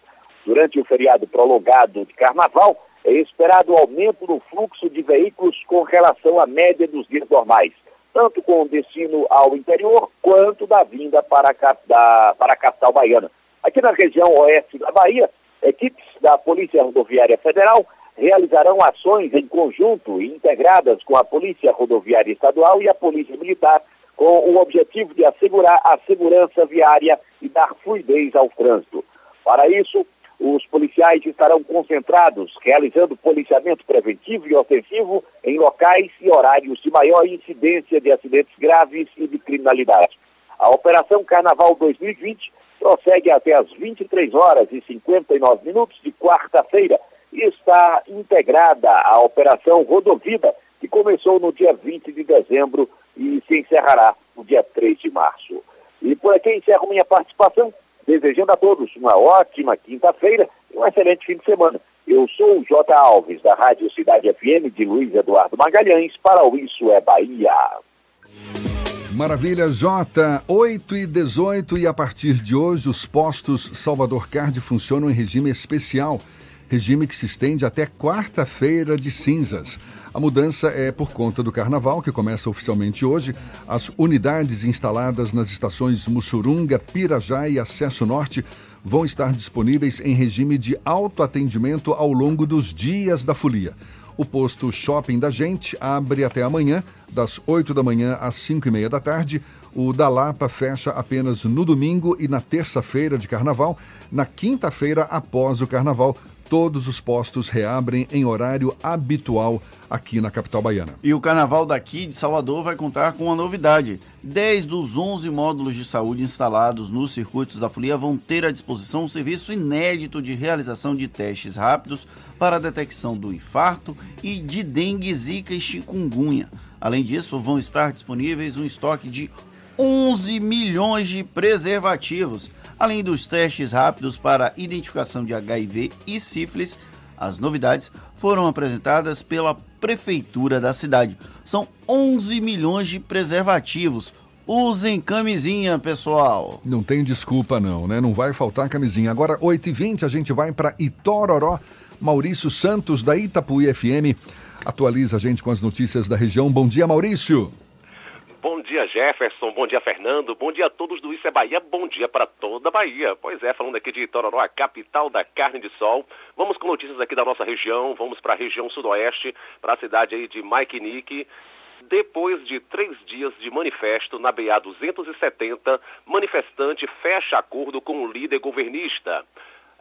Durante o feriado prolongado de Carnaval, é esperado o aumento no fluxo de veículos com relação à média dos dias normais, tanto com destino ao interior quanto da vinda para a, da, para a capital baiana. Aqui na região oeste da Bahia, equipes da Polícia Rodoviária Federal realizarão ações em conjunto e integradas com a Polícia Rodoviária Estadual e a Polícia Militar, com o objetivo de assegurar a segurança viária e dar fluidez ao trânsito. Para isso, os policiais estarão concentrados, realizando policiamento preventivo e ofensivo em locais e horários de maior incidência de acidentes graves e de criminalidade. A Operação Carnaval 2020 prossegue até às 23 horas e 59 minutos de quarta-feira e está integrada à Operação Rodovida, que começou no dia 20 de dezembro e se encerrará no dia 3 de março. E por aqui encerro minha participação desejando a todos uma ótima quinta-feira e um excelente fim de semana. Eu sou o J. Alves, da Rádio Cidade FM de Luiz Eduardo Magalhães, para o Isso é Bahia. Maravilha, J. 8 e 18 e a partir de hoje os postos Salvador Card funcionam em regime especial, regime que se estende até quarta-feira de cinzas. A mudança é por conta do carnaval, que começa oficialmente hoje. As unidades instaladas nas estações Mussurunga, Pirajá e Acesso Norte vão estar disponíveis em regime de autoatendimento ao longo dos dias da folia. O posto Shopping da Gente abre até amanhã, das 8 da manhã às 5 e meia da tarde. O da Lapa fecha apenas no domingo e na terça-feira de carnaval. Na quinta-feira, após o carnaval, todos os postos reabrem em horário habitual aqui na capital baiana. E o carnaval daqui de Salvador vai contar com uma novidade. 10 dos 11 módulos de saúde instalados nos circuitos da folia vão ter à disposição um serviço inédito de realização de testes rápidos para a detecção do infarto e de dengue, zika e chikungunya. Além disso, vão estar disponíveis um estoque de 11 milhões de preservativos Além dos testes rápidos para identificação de HIV e sífilis, as novidades foram apresentadas pela prefeitura da cidade. São 11 milhões de preservativos. Usem camisinha, pessoal. Não tem desculpa não, né? Não vai faltar camisinha. Agora, 8h20, a gente vai para Itororó. Maurício Santos, da Itapuí FM, atualiza a gente com as notícias da região. Bom dia, Maurício. Bom dia, Jefferson. Bom dia, Fernando. Bom dia a todos do Isso é Bahia. Bom dia para toda a Bahia. Pois é, falando aqui de Itororó, a capital da carne de sol. Vamos com notícias aqui da nossa região. Vamos para a região sudoeste, para a cidade aí de Maikinique. Depois de três dias de manifesto na BA 270, manifestante fecha acordo com o líder governista.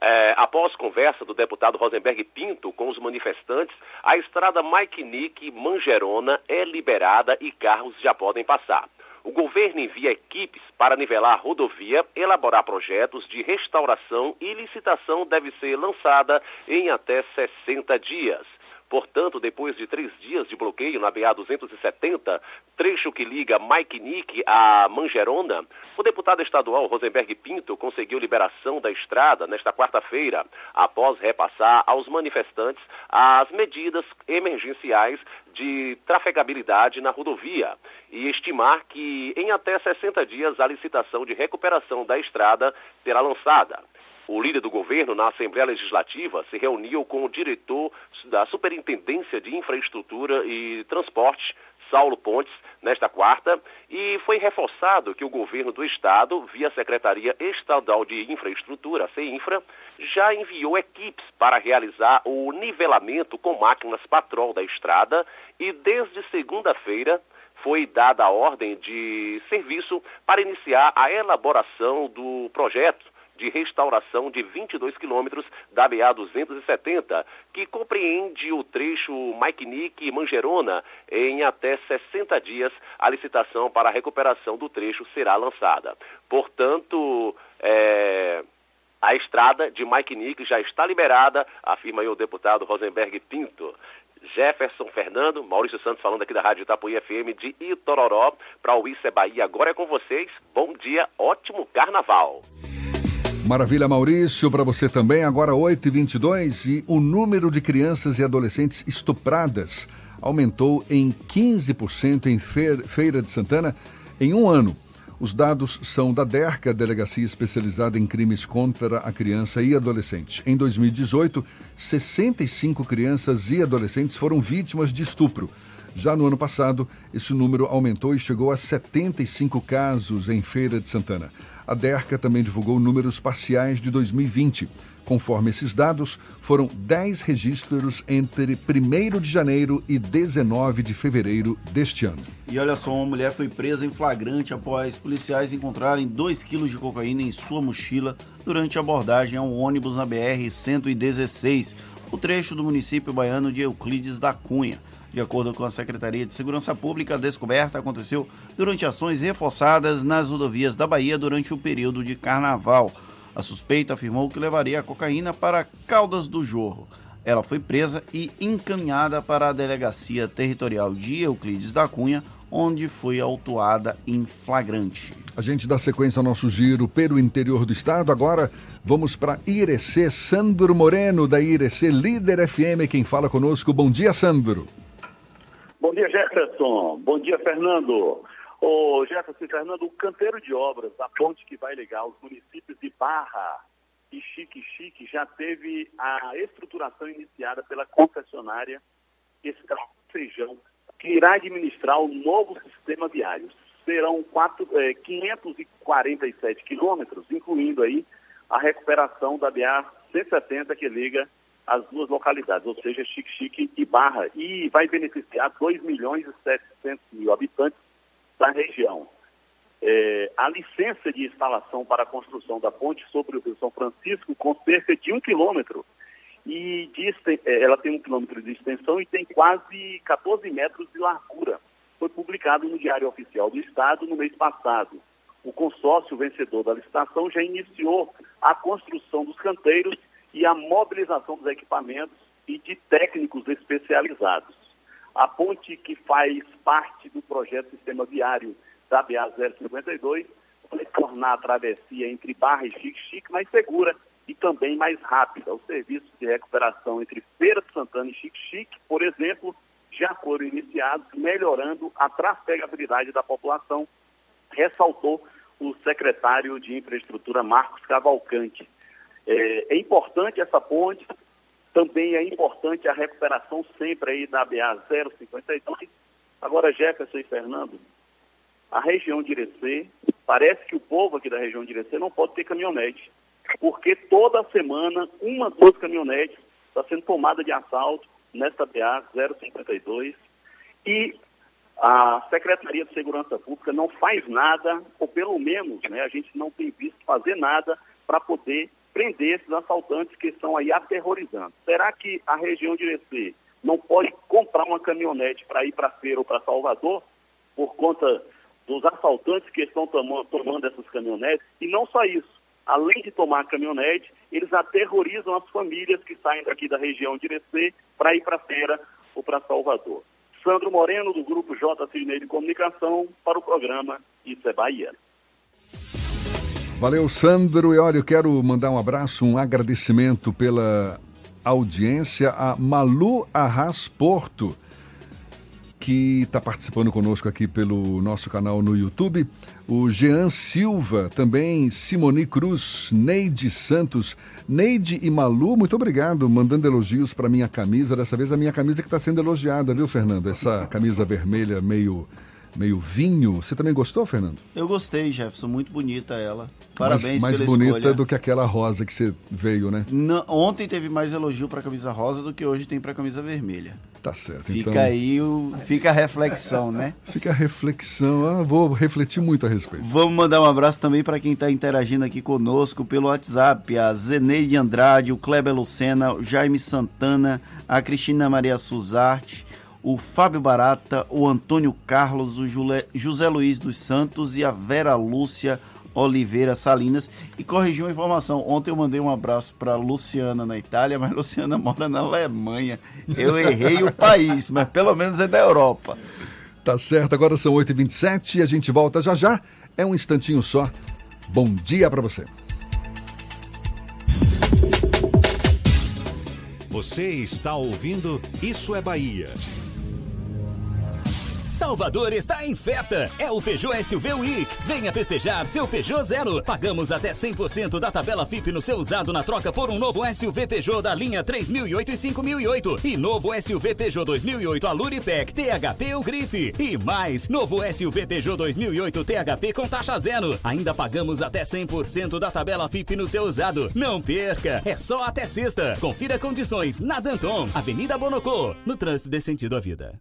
É, após conversa do deputado Rosenberg Pinto com os manifestantes, a estrada Mike Mangerona é liberada e carros já podem passar. O governo envia equipes para nivelar a rodovia, elaborar projetos de restauração e licitação deve ser lançada em até 60 dias. Portanto, depois de três dias de bloqueio na BA 270, trecho que liga Nick a Mangerona, o deputado estadual Rosenberg Pinto conseguiu liberação da estrada nesta quarta-feira, após repassar aos manifestantes as medidas emergenciais de trafegabilidade na rodovia e estimar que em até 60 dias a licitação de recuperação da estrada será lançada. O líder do governo na Assembleia Legislativa se reuniu com o diretor da Superintendência de Infraestrutura e Transporte, Saulo Pontes, nesta quarta, e foi reforçado que o governo do estado, via Secretaria Estadual de Infraestrutura, CEINFRA, já enviou equipes para realizar o nivelamento com máquinas patrol da estrada e desde segunda-feira foi dada a ordem de serviço para iniciar a elaboração do projeto de restauração de 22 quilômetros da BA 270, que compreende o trecho Maiknik e Mangerona. Em até 60 dias, a licitação para a recuperação do trecho será lançada. Portanto, é... A estrada de Maiknik já está liberada, afirma o deputado Rosenberg Pinto. Jefferson Fernando, Maurício Santos falando aqui da Rádio Itapuí FM de Itororó para o Isso é Bahia. Agora é com vocês. Bom dia, ótimo carnaval. Maravilha, Maurício, para você também. Agora 8h22 e o número de crianças e adolescentes estupradas aumentou em 15% em Feira de Santana em um ano. Os dados são da DERCA, Delegacia Especializada em Crimes contra a Criança e Adolescente. Em 2018, 65 crianças e adolescentes foram vítimas de estupro. Já no ano passado, esse número aumentou e chegou a 75 casos em Feira de Santana. A DERCA também divulgou números parciais de 2020. Conforme esses dados, foram 10 registros entre 1 de janeiro e 19 de fevereiro deste ano. E olha só, uma mulher foi presa em flagrante após policiais encontrarem 2 quilos de cocaína em sua mochila durante a abordagem a um ônibus na BR-116, o trecho do município baiano de Euclides da Cunha. De acordo com a Secretaria de Segurança Pública, a descoberta aconteceu durante ações reforçadas nas rodovias da Bahia durante o período de carnaval. A suspeita afirmou que levaria a cocaína para Caldas do Jorro. Ela foi presa e encaminhada para a Delegacia Territorial de Euclides da Cunha, onde foi autuada em flagrante. A gente dá sequência ao nosso giro pelo interior do estado. Agora vamos para Irecê. Sandro Moreno, da Irecê Líder FM, quem fala conosco. Bom dia, Sandro. Bom dia, Jefferson. Bom dia, Fernando. Ô, Jefferson Fernando, o canteiro de obras da ponte que vai ligar os municípios de Barra e Chique Chique já teve a estruturação iniciada pela concessionária Feijão, que irá administrar o novo sistema viário. Serão quatro, é, 547 quilômetros, incluindo aí a recuperação da BA 170 que liga as duas localidades, ou seja, Chique e Barra, e vai beneficiar 2 milhões e 700 mil habitantes da região. É, a licença de instalação para a construção da ponte sobre o Rio São Francisco, com cerca de um quilômetro, e de, é, ela tem um quilômetro de extensão e tem quase 14 metros de largura. Foi publicado no Diário Oficial do Estado no mês passado. O consórcio vencedor da licitação já iniciou a construção dos canteiros e a mobilização dos equipamentos e de técnicos especializados. A ponte que faz parte do projeto Sistema Viário da BA 052 vai tornar a travessia entre Barra e Chique-Chique mais segura e também mais rápida. Os serviços de recuperação entre Feira de Santana e Chique-Chique, por exemplo, já foram iniciados, melhorando a trafegabilidade da população, ressaltou o secretário de Infraestrutura Marcos Cavalcante. É, é, importante essa ponte, também é importante a recuperação sempre aí da BA 052. Agora, Jefferson e Fernando, a região de Irecê, parece que o povo aqui da região de Irecê não pode ter caminhonete, porque toda semana uma, duas caminhonetes está sendo tomada de assalto nesta BA 052 e a Secretaria de Segurança Pública não faz nada, ou pelo menos né, a gente não tem visto fazer nada para poder prender esses assaltantes que estão aí aterrorizando. Será que a região de Irecê não pode comprar uma caminhonete para ir para feira ou para Salvador por conta dos assaltantes que estão tomando, tomando essas caminhonetes? E não só isso, além de tomar a caminhonete, eles aterrorizam as famílias que saem daqui da região de Irecê para ir para feira ou para Salvador. Sandro Moreno, do Grupo J. Cisnei de Comunicação, para o programa Isso é Bahia. Valeu, Sandro. E olha, eu quero mandar um abraço, um agradecimento pela audiência a Malu Arras Porto, que está participando conosco aqui pelo nosso canal no YouTube. O Jean Silva, também Simoni Cruz, Neide Santos, Neide e Malu, muito obrigado, mandando elogios para minha camisa. Dessa vez a minha camisa que está sendo elogiada, viu, Fernando? Essa camisa vermelha meio meio vinho. Você também gostou, Fernando? Eu gostei, Jefferson. Muito bonita ela. Parabéns mais, mais pela bonita escolha. do que aquela rosa que você veio, né? Não, ontem teve mais elogio para a camisa rosa do que hoje tem para a camisa vermelha. Tá certo. Fica então... aí o, fica a reflexão, né? Fica a reflexão. Ah, vou refletir muito a respeito. Vamos mandar um abraço também para quem está interagindo aqui conosco pelo WhatsApp, a Zeneide Andrade, o Kleber Lucena, o Jaime Santana, a Cristina Maria Suzarte, o Fábio Barata, o Antônio Carlos, o Jule... José Luiz dos Santos e a Vera Lúcia Oliveira Salinas. E corrigiu uma informação. Ontem eu mandei um abraço para Luciana na Itália, mas Luciana mora na Alemanha. Eu errei o país, mas pelo menos é da Europa. Tá certo, agora são 8h27 e a gente volta já já. É um instantinho só. Bom dia para você. Você está ouvindo Isso é Bahia. Salvador está em festa. É o Peugeot SUV Week. Venha festejar seu Peugeot Zero. Pagamos até 100% da tabela FIP no seu usado na troca por um novo SUV Peugeot da linha 3008 e 5008. E novo SUV Peugeot 2008 Aluripec THP ou Grife. E mais, novo SUV Peugeot 2008 THP com taxa zero. Ainda pagamos até 100% da tabela FIP no seu usado. Não perca. É só até sexta. Confira condições na Danton, Avenida Bonocô. No trânsito desse sentido à vida.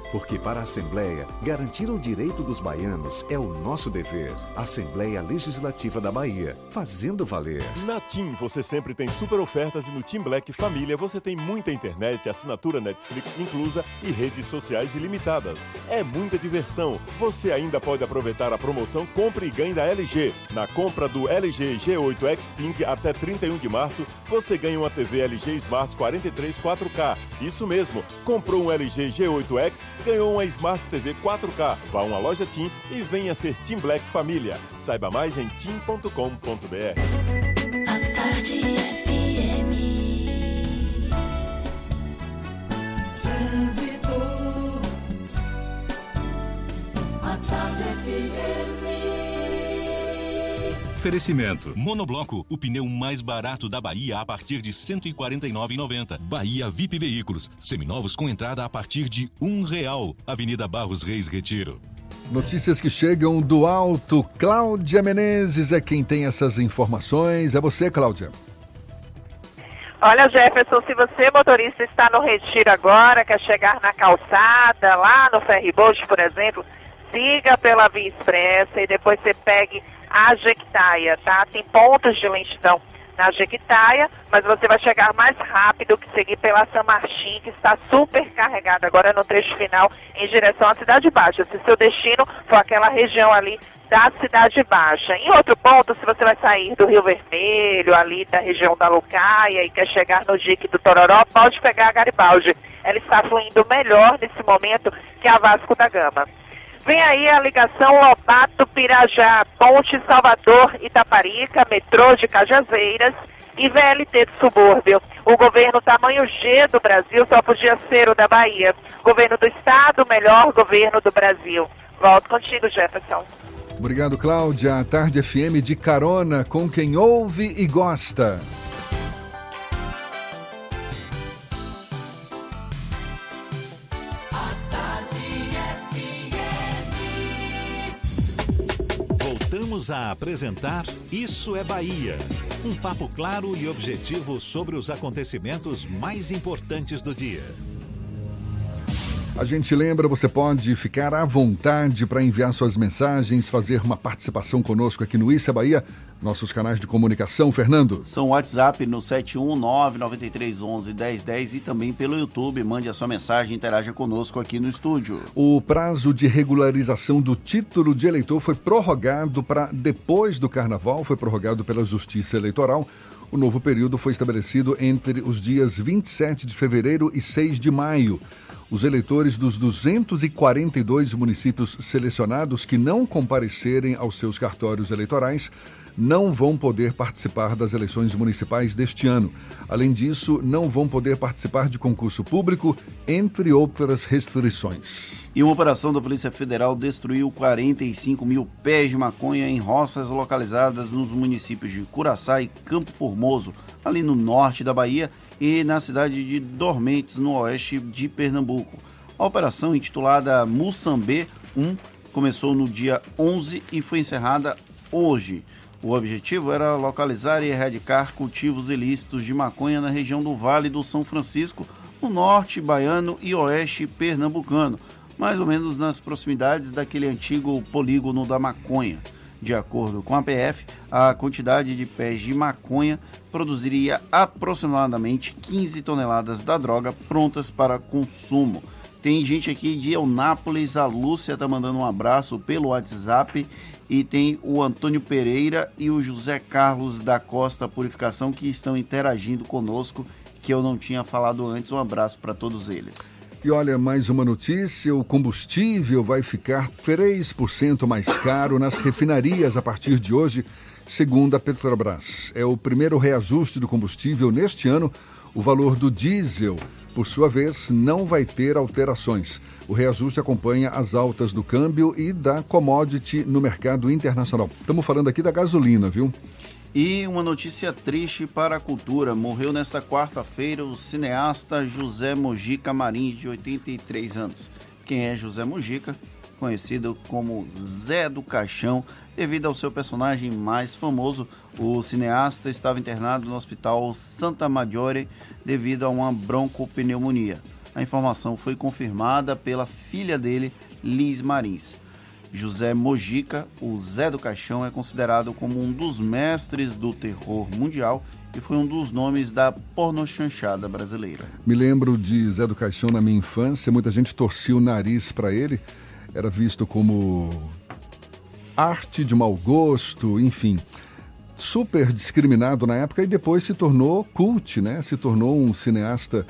Porque para a Assembleia, garantir o direito dos baianos é o nosso dever. Assembleia Legislativa da Bahia, fazendo valer. Na TIM você sempre tem super ofertas e no Team Black Família você tem muita internet, assinatura Netflix inclusa e redes sociais ilimitadas. É muita diversão. Você ainda pode aproveitar a promoção Compre e Ganhe da LG. Na compra do LG G8 Extinct até 31 de março, você ganha uma TV LG Smart 43 4K. Isso mesmo, comprou um LG G8X ganhou uma Smart TV 4K. Vá a uma loja TIM e venha ser Team Black Família. Saiba mais em tim.com.br. A tarde FM. Trânsito. A tarde FM. Oferecimento. Monobloco, o pneu mais barato da Bahia a partir de R$ 149,90. Bahia VIP Veículos, seminovos com entrada a partir de um real. Avenida Barros Reis Retiro. Notícias que chegam do alto. Cláudia Menezes é quem tem essas informações. É você, Cláudia. Olha, Jefferson, se você, motorista, está no retiro agora, quer chegar na calçada, lá no ferryboat, por exemplo, siga pela Via Expressa e depois você pegue a Jequitaia, tá? Tem pontos de lentidão na Jequitaia, mas você vai chegar mais rápido que seguir pela San Martin, que está super carregada agora no trecho final em direção à Cidade Baixa. Se seu destino for aquela região ali da Cidade Baixa. Em outro ponto, se você vai sair do Rio Vermelho, ali da região da Lucaia e quer chegar no dique do Tororó, pode pegar a Garibaldi. Ela está fluindo melhor nesse momento que a Vasco da Gama. Vem aí a ligação Lobato Pirajá, Ponte Salvador Itaparica, metrô de Cajazeiras e VLT do subúrbio. O governo tamanho G do Brasil só podia ser o da Bahia. Governo do Estado, melhor governo do Brasil. Volto contigo, Jefferson. Obrigado, Cláudia. A Tarde FM de carona com quem ouve e gosta. Voltamos a apresentar Isso é Bahia. Um papo claro e objetivo sobre os acontecimentos mais importantes do dia. A gente lembra, você pode ficar à vontade para enviar suas mensagens, fazer uma participação conosco aqui no Isso é Bahia, nossos canais de comunicação, Fernando. São WhatsApp no 71993111010 e também pelo YouTube. Mande a sua mensagem, interaja conosco aqui no estúdio. O prazo de regularização do título de eleitor foi prorrogado para depois do carnaval, foi prorrogado pela Justiça Eleitoral. O novo período foi estabelecido entre os dias 27 de fevereiro e 6 de maio. Os eleitores dos 242 municípios selecionados que não comparecerem aos seus cartórios eleitorais não vão poder participar das eleições municipais deste ano. Além disso, não vão poder participar de concurso público, entre outras restrições. E uma operação da Polícia Federal destruiu 45 mil pés de maconha em roças localizadas nos municípios de Curaçá e Campo Formoso, ali no norte da Bahia, e na cidade de Dormentes, no oeste de Pernambuco. A operação, intitulada Mussambê 1, começou no dia 11 e foi encerrada hoje. O objetivo era localizar e erradicar cultivos ilícitos de maconha na região do Vale do São Francisco, no norte baiano e oeste pernambucano, mais ou menos nas proximidades daquele antigo polígono da maconha. De acordo com a PF, a quantidade de pés de maconha produziria aproximadamente 15 toneladas da droga prontas para consumo. Tem gente aqui de Eunápolis, a Lúcia tá mandando um abraço pelo WhatsApp. E tem o Antônio Pereira e o José Carlos da Costa Purificação que estão interagindo conosco, que eu não tinha falado antes. Um abraço para todos eles. E olha, mais uma notícia: o combustível vai ficar 3% mais caro nas refinarias a partir de hoje, segundo a Petrobras. É o primeiro reajuste do combustível neste ano. O valor do diesel, por sua vez, não vai ter alterações. O reajuste acompanha as altas do câmbio e da commodity no mercado internacional. Estamos falando aqui da gasolina, viu? E uma notícia triste para a cultura. Morreu nesta quarta-feira o cineasta José Mojica Marins, de 83 anos. Quem é José Mojica? Conhecido como Zé do Caixão, devido ao seu personagem mais famoso. O cineasta estava internado no hospital Santa Maggiore devido a uma broncopneumonia. A informação foi confirmada pela filha dele, Liz Marins. José Mojica, o Zé do Caixão, é considerado como um dos mestres do terror mundial e foi um dos nomes da pornochanchada brasileira. Me lembro de Zé do Caixão na minha infância, muita gente torcia o nariz para ele, era visto como arte de mau gosto, enfim. Super discriminado na época e depois se tornou cult, né? Se tornou um cineasta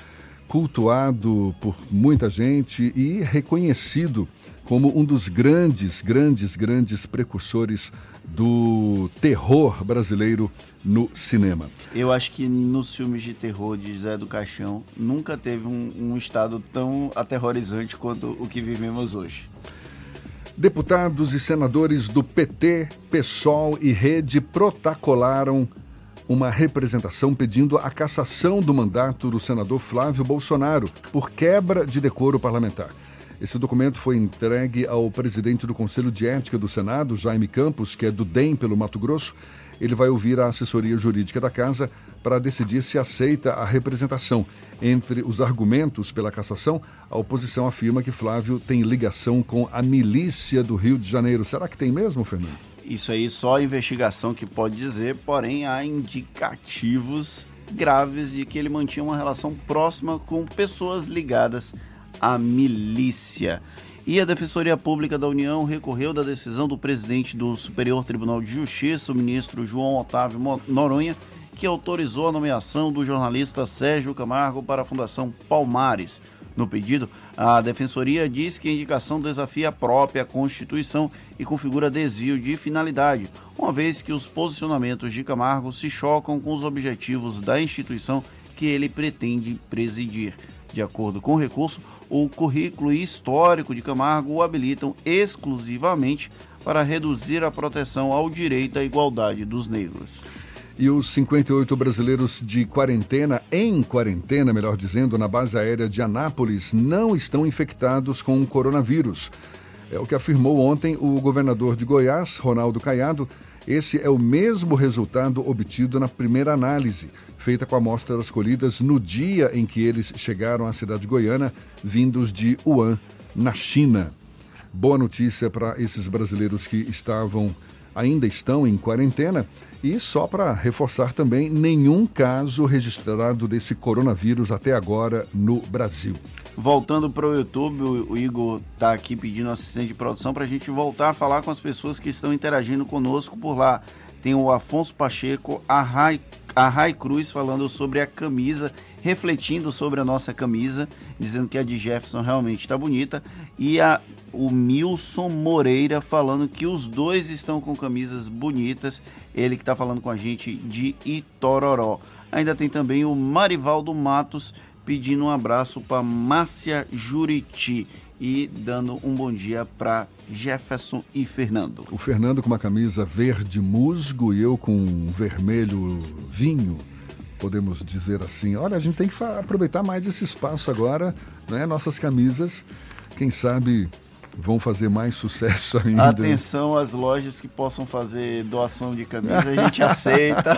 cultuado por muita gente e reconhecido como um dos grandes, grandes, grandes precursores do terror brasileiro no cinema. Eu acho que nos filmes de terror de Zé do Caixão nunca teve um, um estado tão aterrorizante quanto o que vivemos hoje. Deputados e senadores do PT, PSOL e Rede protocolaram uma representação pedindo a cassação do mandato do senador Flávio Bolsonaro por quebra de decoro parlamentar. Esse documento foi entregue ao presidente do Conselho de Ética do Senado, Jaime Campos, que é do DEM pelo Mato Grosso. Ele vai ouvir a assessoria jurídica da casa para decidir se aceita a representação. Entre os argumentos pela cassação, a oposição afirma que Flávio tem ligação com a milícia do Rio de Janeiro. Será que tem mesmo, Fernando? Isso aí só a investigação que pode dizer, porém há indicativos graves de que ele mantinha uma relação próxima com pessoas ligadas milícia. E a Defensoria Pública da União recorreu da decisão do presidente do Superior Tribunal de Justiça, o ministro João Otávio Noronha, que autorizou a nomeação do jornalista Sérgio Camargo para a Fundação Palmares. No pedido, a Defensoria diz que a indicação desafia a própria Constituição e configura desvio de finalidade, uma vez que os posicionamentos de Camargo se chocam com os objetivos da instituição que ele pretende presidir. De acordo com o recurso, o currículo histórico de Camargo o habilitam exclusivamente para reduzir a proteção ao direito à igualdade dos negros. E os 58 brasileiros de quarentena, em quarentena, melhor dizendo, na base aérea de Anápolis, não estão infectados com o coronavírus. É o que afirmou ontem o governador de Goiás, Ronaldo Caiado. Esse é o mesmo resultado obtido na primeira análise, feita com amostras colhidas no dia em que eles chegaram à cidade goiana, vindos de Wuhan, na China. Boa notícia para esses brasileiros que estavam, ainda estão em quarentena. E só para reforçar também, nenhum caso registrado desse coronavírus até agora no Brasil. Voltando para o YouTube, o Igor está aqui pedindo assistente de produção para a gente voltar a falar com as pessoas que estão interagindo conosco por lá. Tem o Afonso Pacheco, a Rai, a Rai Cruz falando sobre a camisa, refletindo sobre a nossa camisa, dizendo que a de Jefferson realmente está bonita. E a, o Milson Moreira falando que os dois estão com camisas bonitas. Ele que está falando com a gente de Itororó. Ainda tem também o Marivaldo Matos pedindo um abraço para Márcia Juriti e dando um bom dia para Jefferson e Fernando. O Fernando com uma camisa verde musgo e eu com um vermelho vinho. Podemos dizer assim, olha, a gente tem que aproveitar mais esse espaço agora, né? Nossas camisas, quem sabe vão fazer mais sucesso ainda. Atenção às lojas que possam fazer doação de camisa, a gente aceita.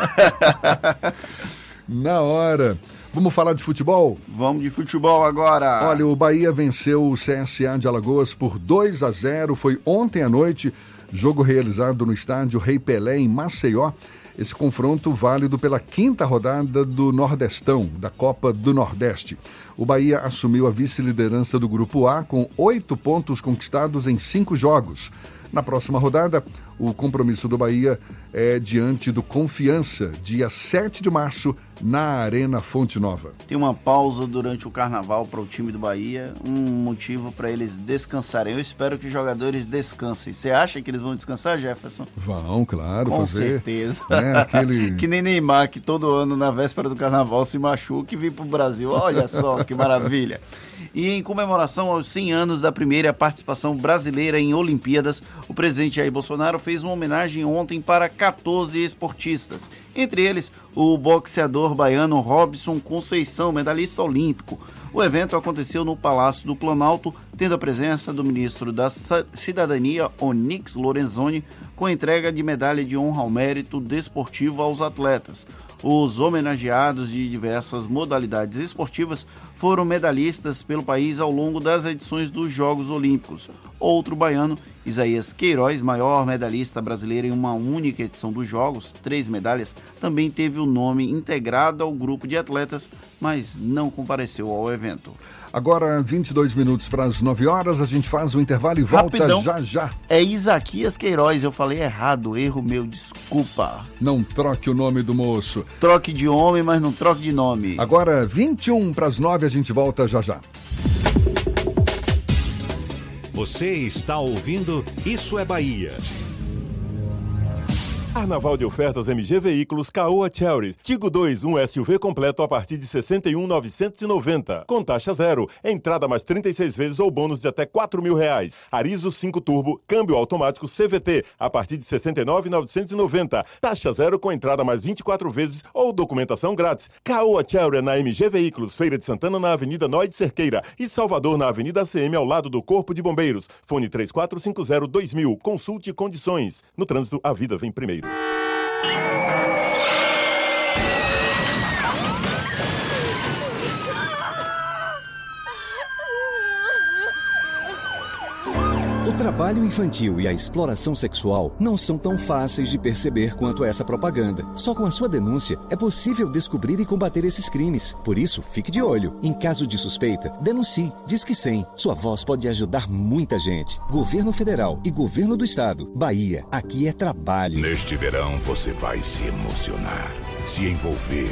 Na hora. Vamos falar de futebol? Vamos de futebol agora. Olha, o Bahia venceu o CSA de Alagoas por 2 a 0. Foi ontem à noite, jogo realizado no estádio Rei Pelé, em Maceió. Esse confronto válido pela quinta rodada do Nordestão, da Copa do Nordeste. O Bahia assumiu a vice-liderança do Grupo A com oito pontos conquistados em cinco jogos. Na próxima rodada, o compromisso do Bahia é diante do Confiança, dia 7 de março, na Arena Fonte Nova. Tem uma pausa durante o carnaval para o time do Bahia, um motivo para eles descansarem. Eu espero que os jogadores descansem. Você acha que eles vão descansar, Jefferson? Vão, claro, Com fazer. certeza. né, aquele... que nem Neymar, que todo ano, na véspera do carnaval, se machuca e vem para o Brasil. Olha só que maravilha. E em comemoração aos 100 anos da primeira participação brasileira em Olimpíadas, o presidente Jair Bolsonaro fez uma homenagem ontem para 14 esportistas. Entre eles, o boxeador baiano Robson Conceição, medalhista olímpico. O evento aconteceu no Palácio do Planalto, tendo a presença do ministro da Cidadania, Onyx Lorenzoni, com a entrega de medalha de honra ao mérito desportivo aos atletas. Os homenageados de diversas modalidades esportivas foram medalhistas pelo país ao longo das edições dos Jogos Olímpicos. Outro baiano, Isaías Queiroz, maior medalhista brasileiro em uma única edição dos Jogos, três medalhas, também teve o nome integrado ao grupo de atletas, mas não compareceu ao evento. Agora, 22 minutos para as 9 horas, a gente faz o intervalo e volta Rapidão. já já. É Isaquias Queiroz, eu falei errado, erro meu, desculpa. Não troque o nome do moço. Troque de homem, mas não troque de nome. Agora, 21 para as 9, a gente volta já já. Você está ouvindo Isso é Bahia. Carnaval de ofertas MG Veículos Caoa Cherry. Tigo 2, um SUV completo a partir de 61,990. Com taxa zero. Entrada mais 36 vezes ou bônus de até 4 mil reais. Arizo 5 Turbo, câmbio automático CVT a partir de 69,990. Taxa zero com entrada mais 24 vezes ou documentação grátis. Caoa Cherry na MG Veículos, Feira de Santana na Avenida Noide Cerqueira e Salvador na Avenida ACM ao lado do Corpo de Bombeiros. Fone 3450 2000. Consulte condições. No trânsito, a vida vem primeiro. O trabalho infantil e a exploração sexual não são tão fáceis de perceber quanto essa propaganda. Só com a sua denúncia é possível descobrir e combater esses crimes. Por isso, fique de olho. Em caso de suspeita, denuncie. Diz que sim. Sua voz pode ajudar muita gente. Governo Federal e Governo do Estado. Bahia, aqui é trabalho. Neste verão você vai se emocionar, se envolver,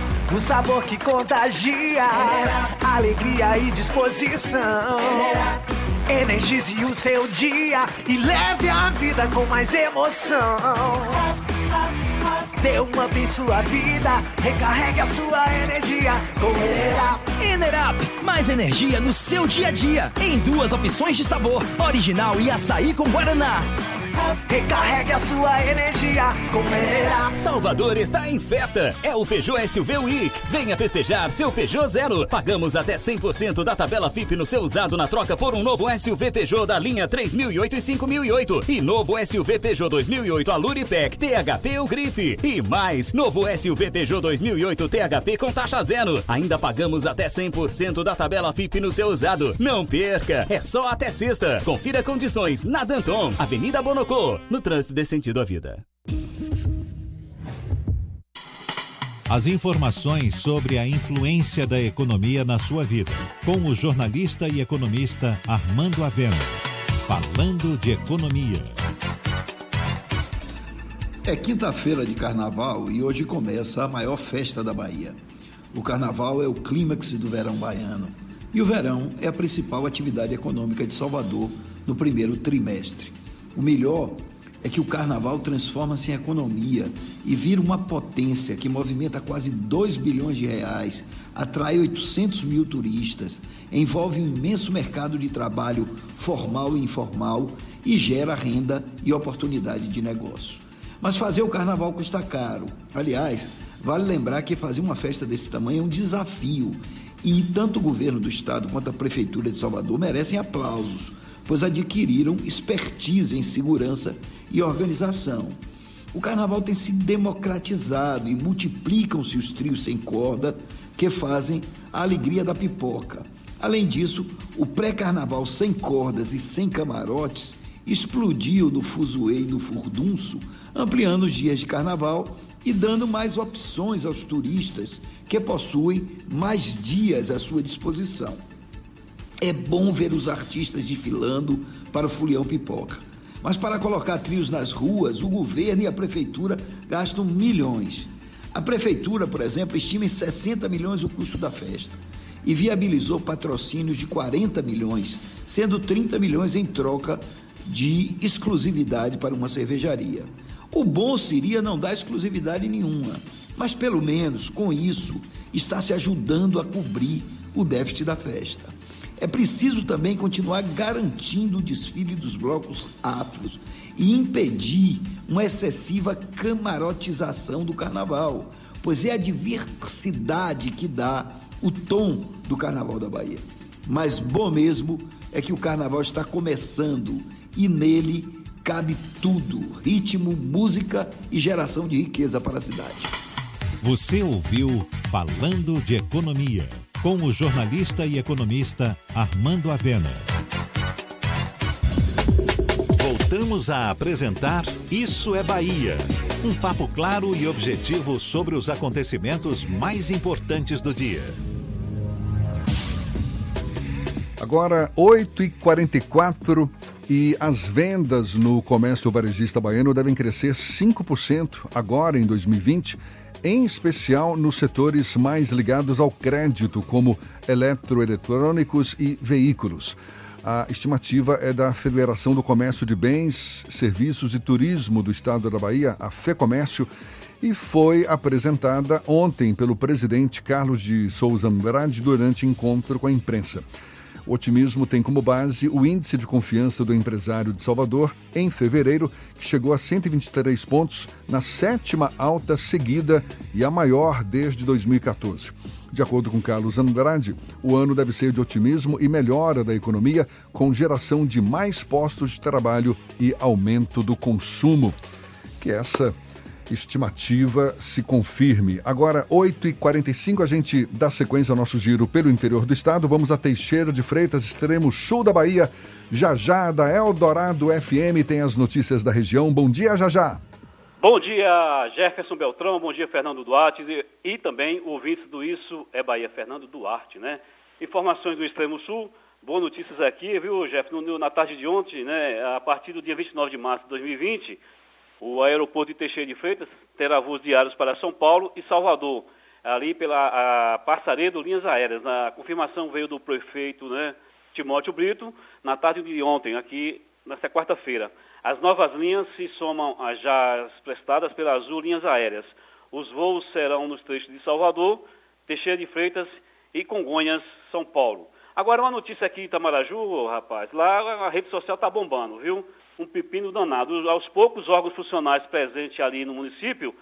O sabor que contagia, alegria e disposição. Energize o seu dia e leve a vida com mais emoção. Dê um up em sua vida, recarregue a sua energia com Enerap. Enerap, mais energia no seu dia a dia. Em duas opções de sabor, original e açaí com guaraná. Recarregue a sua energia com Enerap. Salvador está em festa. É o Peugeot SUV Week. Venha festejar seu Peugeot Zero. Pagamos até 100% da tabela FIP no seu usado na troca por um novo SUV Peugeot da linha 3008 e 5008. E novo SUV Peugeot 2008 Aluripec, THP ou Grife. E mais, novo SUV Peugeot 2008 THP com taxa zero. Ainda pagamos até 100% da tabela FIP no seu usado. Não perca. É só até sexta. Confira condições na Danton, Avenida No trânsito dê sentido à vida. As informações sobre a influência da economia na sua vida, com o jornalista e economista Armando Avena. Falando de economia. É quinta-feira de carnaval e hoje começa a maior festa da Bahia. O carnaval é o clímax do verão baiano. E o verão é a principal atividade econômica de Salvador no primeiro trimestre. O melhor é que o carnaval transforma-se em economia e vira uma potência que movimenta quase 2 bilhões de reais, atrai 800 mil turistas, envolve um imenso mercado de trabalho formal e informal e gera renda e oportunidade de negócio. Mas fazer o carnaval custa caro. Aliás, Vale lembrar que fazer uma festa desse tamanho é um desafio e tanto o governo do estado quanto a prefeitura de Salvador merecem aplausos, pois adquiriram expertise em segurança e organização. O carnaval tem se democratizado e multiplicam-se os trios sem corda que fazem a alegria da pipoca. Além disso, o pré-carnaval sem cordas e sem camarotes explodiu no fuzuê e no furdunço, ampliando os dias de carnaval e dando mais opções aos turistas que possuem mais dias à sua disposição. É bom ver os artistas desfilando para o Fulião Pipoca. Mas para colocar trios nas ruas, o governo e a prefeitura gastam milhões. A prefeitura, por exemplo, estima em 60 milhões o custo da festa e viabilizou patrocínios de 40 milhões, sendo 30 milhões em troca de exclusividade para uma cervejaria. O bom seria não dar exclusividade nenhuma, mas pelo menos com isso está se ajudando a cobrir o déficit da festa. É preciso também continuar garantindo o desfile dos blocos afros e impedir uma excessiva camarotização do carnaval, pois é a diversidade que dá o tom do carnaval da Bahia. Mas bom mesmo é que o carnaval está começando e nele cabe tudo: ritmo, música e geração de riqueza para a cidade. Você ouviu Falando de Economia, com o jornalista e economista Armando Avena. Voltamos a apresentar Isso é Bahia. Um papo claro e objetivo sobre os acontecimentos mais importantes do dia. Agora, 8h44 e as vendas no comércio varejista baiano devem crescer 5% agora em 2020 em especial nos setores mais ligados ao crédito, como eletroeletrônicos e veículos. A estimativa é da Federação do Comércio de Bens, Serviços e Turismo do Estado da Bahia, a FEComércio, e foi apresentada ontem pelo presidente Carlos de Souza Andrade durante encontro com a imprensa. O otimismo tem como base o índice de confiança do empresário de Salvador em fevereiro, que chegou a 123 pontos, na sétima alta seguida e a maior desde 2014. De acordo com Carlos Andrade, o ano deve ser de otimismo e melhora da economia, com geração de mais postos de trabalho e aumento do consumo. Que essa estimativa se confirme. Agora, 8h45, a gente dá sequência ao nosso giro pelo interior do estado. Vamos a Teixeira de Freitas, extremo sul da Bahia. Já já, da Eldorado FM, tem as notícias da região. Bom dia, já já. Bom dia, Jefferson Beltrão, bom dia, Fernando Duarte e, e também o ouvinte do Isso é Bahia, Fernando Duarte, né? Informações do Extremo Sul, boas notícias aqui, viu, Jefferson? Na tarde de ontem, né, a partir do dia 29 de março de 2020, o aeroporto de Teixeira de Freitas terá voos diários para São Paulo e Salvador, ali pela a Passaredo Linhas Aéreas. A confirmação veio do prefeito né, Timóteo Brito na tarde de ontem, aqui nesta quarta-feira. As novas linhas se somam às já prestadas pela Azul Linhas Aéreas. Os voos serão nos trechos de Salvador, Teixeira de Freitas e Congonhas, São Paulo. Agora uma notícia aqui em Itamaraju, rapaz, lá a rede social está bombando, viu? Um pepino danado. Aos poucos, órgãos funcionais presentes ali no município,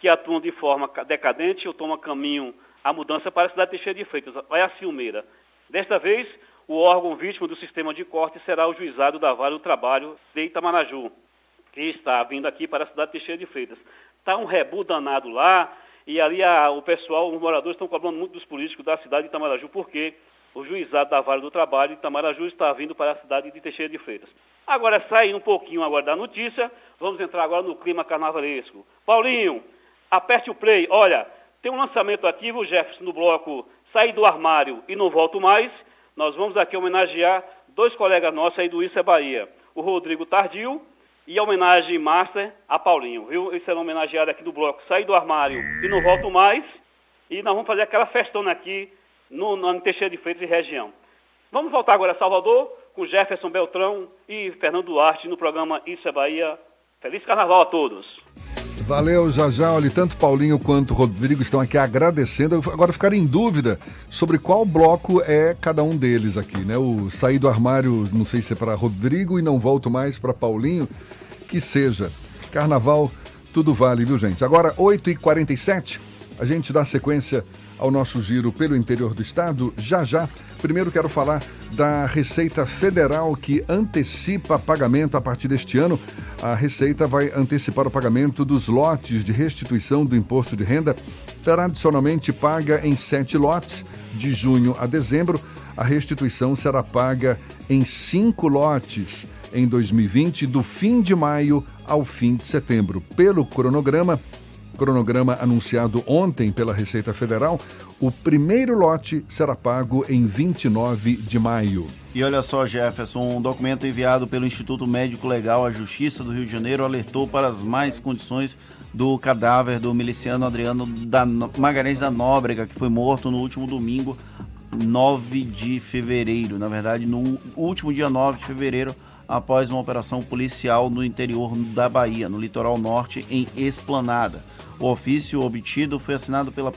que atuam de forma decadente ou tomam caminho a mudança para a cidade de Teixeira de Freitas, vai a Silmeira. Desta vez, o órgão vítima do sistema de corte será o juizado da Vale do Trabalho de Itamaraju, que está vindo aqui para a cidade de Teixeira de Freitas. Está um rebu danado lá, e ali a, o pessoal, os moradores estão cobrando muito dos políticos da cidade de Itamaraju, porque o juizado da Vale do Trabalho de Itamaraju está vindo para a cidade de Teixeira de Freitas. Agora, saindo um pouquinho agora da notícia, vamos entrar agora no clima carnavalesco. Paulinho, aperte o play. Olha, tem um lançamento aqui, o Jefferson, no bloco Sair do Armário e Não Volto Mais. Nós vamos aqui homenagear dois colegas nossos aí do Isso é Bahia. O Rodrigo Tardio e a homenagem master a Paulinho, viu? Eles serão homenageados aqui do bloco Sair do Armário e Não Volto Mais. E nós vamos fazer aquela festona aqui no, no Teixeira de Freitas e região. Vamos voltar agora a Salvador com Jefferson Beltrão e Fernando Duarte no programa Isso é Bahia. Feliz Carnaval a todos. Valeu, Jajá. Olha, tanto Paulinho quanto Rodrigo estão aqui agradecendo. Agora ficaram em dúvida sobre qual bloco é cada um deles aqui, né? O sair do armário, não sei se é para Rodrigo e não volto mais para Paulinho. Que seja. Carnaval, tudo vale, viu, gente? Agora, 8h47. A gente dá sequência ao nosso giro pelo interior do estado já já. Primeiro quero falar da Receita Federal que antecipa pagamento a partir deste ano. A Receita vai antecipar o pagamento dos lotes de restituição do imposto de renda, tradicionalmente paga em sete lotes, de junho a dezembro. A restituição será paga em cinco lotes em 2020, do fim de maio ao fim de setembro. Pelo cronograma, cronograma anunciado ontem pela Receita Federal, o primeiro lote será pago em 29 de maio. E olha só, Jefferson, um documento enviado pelo Instituto Médico Legal à Justiça do Rio de Janeiro alertou para as mais condições do cadáver do miliciano Adriano da Magalhães da Nóbrega, que foi morto no último domingo, 9 de fevereiro. Na verdade, no último dia 9 de fevereiro, após uma operação policial no interior da Bahia, no litoral norte, em Esplanada. O ofício obtido foi assinado pela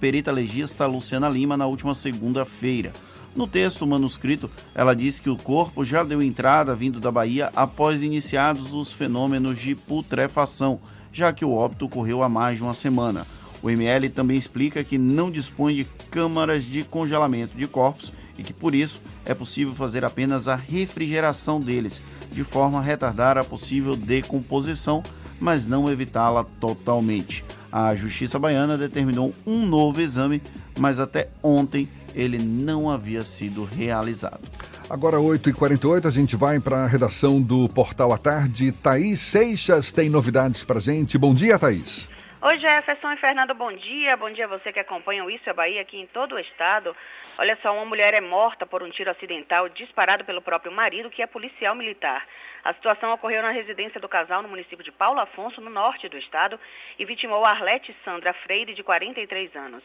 perita legista Luciana Lima na última segunda-feira. No texto manuscrito, ela diz que o corpo já deu entrada vindo da Bahia após iniciados os fenômenos de putrefação, já que o óbito ocorreu há mais de uma semana. O ML também explica que não dispõe de câmaras de congelamento de corpos e que por isso é possível fazer apenas a refrigeração deles, de forma a retardar a possível decomposição mas não evitá-la totalmente. A Justiça Baiana determinou um novo exame, mas até ontem ele não havia sido realizado. Agora, 8h48, a gente vai para a redação do Portal à Tarde. Thaís Seixas tem novidades para gente. Bom dia, Thaís. Oi, Jefferson e Fernando, bom dia. Bom dia a você que acompanha o Isso é Bahia aqui em todo o estado. Olha só, uma mulher é morta por um tiro acidental disparado pelo próprio marido, que é policial militar. A situação ocorreu na residência do casal no município de Paulo Afonso, no norte do estado, e vitimou Arlete Sandra Freire, de 43 anos.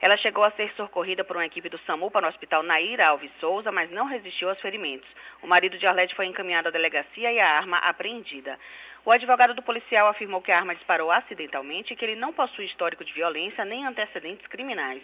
Ela chegou a ser socorrida por uma equipe do SAMU para o hospital Naira Alves Souza, mas não resistiu aos ferimentos. O marido de Arlete foi encaminhado à delegacia e a arma apreendida. O advogado do policial afirmou que a arma disparou acidentalmente e que ele não possui histórico de violência nem antecedentes criminais.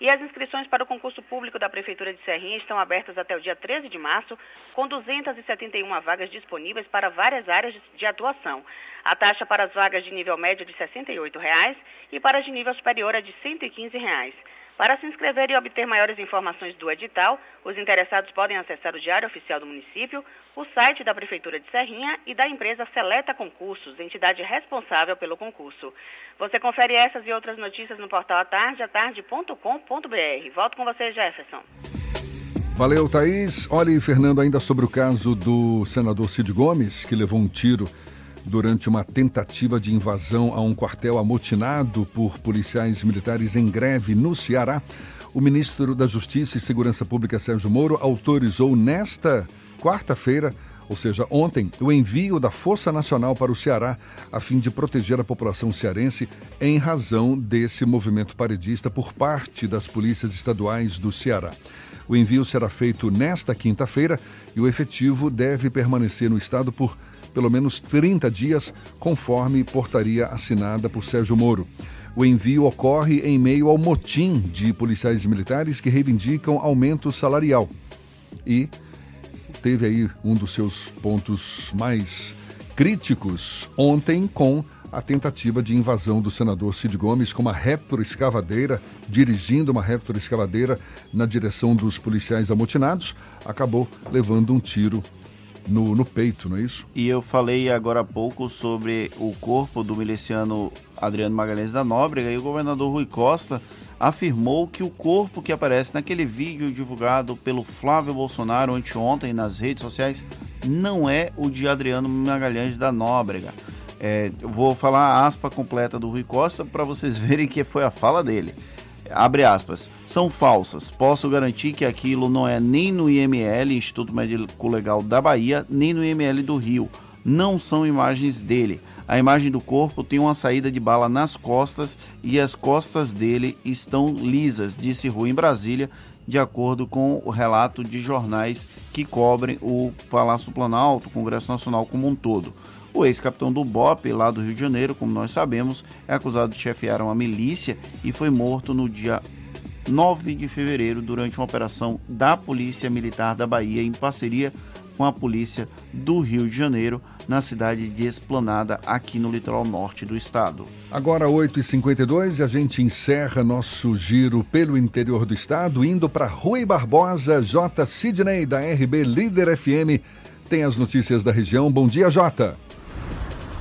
E as inscrições para o concurso público da Prefeitura de Serrinha estão abertas até o dia 13 de março, com 271 vagas disponíveis para várias áreas de atuação. A taxa para as vagas de nível médio é de 68 reais, e para as de nível superior é de 115 reais. Para se inscrever e obter maiores informações do edital, os interessados podem acessar o Diário Oficial do Município, o site da Prefeitura de Serrinha e da empresa Seleta Concursos, entidade responsável pelo concurso. Você confere essas e outras notícias no portal atardeatarde.com.br. Volto com você, Jefferson. Valeu, Thaís. Olha, Fernando, ainda sobre o caso do senador Cid Gomes, que levou um tiro durante uma tentativa de invasão a um quartel amotinado por policiais militares em greve no Ceará. O ministro da Justiça e Segurança Pública, Sérgio Moro, autorizou nesta quarta-feira, ou seja, ontem, o envio da Força Nacional para o Ceará a fim de proteger a população cearense em razão desse movimento paredista por parte das polícias estaduais do Ceará. O envio será feito nesta quinta-feira e o efetivo deve permanecer no estado por pelo menos 30 dias, conforme portaria assinada por Sérgio Moro. O envio ocorre em meio ao motim de policiais militares que reivindicam aumento salarial. E teve aí um dos seus pontos mais críticos ontem com a tentativa de invasão do senador Cid Gomes com uma retroescavadeira, dirigindo uma retroescavadeira na direção dos policiais amotinados, acabou levando um tiro no, no peito, não é isso? E eu falei agora há pouco sobre o corpo do miliciano Adriano Magalhães da Nóbrega e o governador Rui Costa afirmou que o corpo que aparece naquele vídeo divulgado pelo Flávio Bolsonaro anteontem nas redes sociais não é o de Adriano Magalhães da Nóbrega. É, eu vou falar a aspa completa do Rui Costa para vocês verem que foi a fala dele abre aspas, são falsas. Posso garantir que aquilo não é nem no IML, Instituto Médico Legal da Bahia, nem no IML do Rio. Não são imagens dele. A imagem do corpo tem uma saída de bala nas costas e as costas dele estão lisas, disse Rui em Brasília, de acordo com o relato de jornais que cobrem o Palácio Planalto, o Congresso Nacional como um todo. O ex-capitão do BOP, lá do Rio de Janeiro, como nós sabemos, é acusado de chefiar uma milícia e foi morto no dia 9 de fevereiro durante uma operação da Polícia Militar da Bahia em parceria com a polícia do Rio de Janeiro na cidade de Esplanada, aqui no litoral norte do estado. Agora 8h52 e a gente encerra nosso giro pelo interior do estado, indo para Rui Barbosa, J. Sidney, da RB Líder FM. Tem as notícias da região. Bom dia, Jota.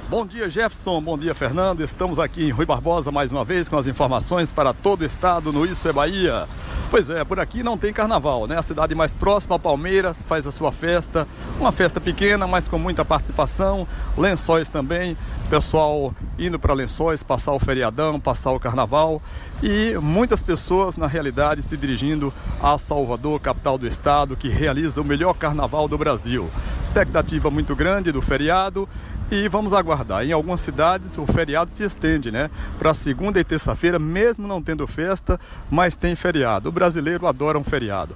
Bom dia, Jefferson. Bom dia, Fernando. Estamos aqui em Rui Barbosa mais uma vez com as informações para todo o estado no Isso é Bahia. Pois é, por aqui não tem carnaval, né? A cidade mais próxima, Palmeiras, faz a sua festa. Uma festa pequena, mas com muita participação. Lençóis também. Pessoal indo para Lençóis, passar o feriadão, passar o carnaval. E muitas pessoas, na realidade, se dirigindo a Salvador, capital do estado, que realiza o melhor carnaval do Brasil. Expectativa muito grande do feriado e vamos aguardar. Em algumas cidades o feriado se estende, né? Para segunda e terça-feira, mesmo não tendo festa, mas tem feriado. O brasileiro adora um feriado.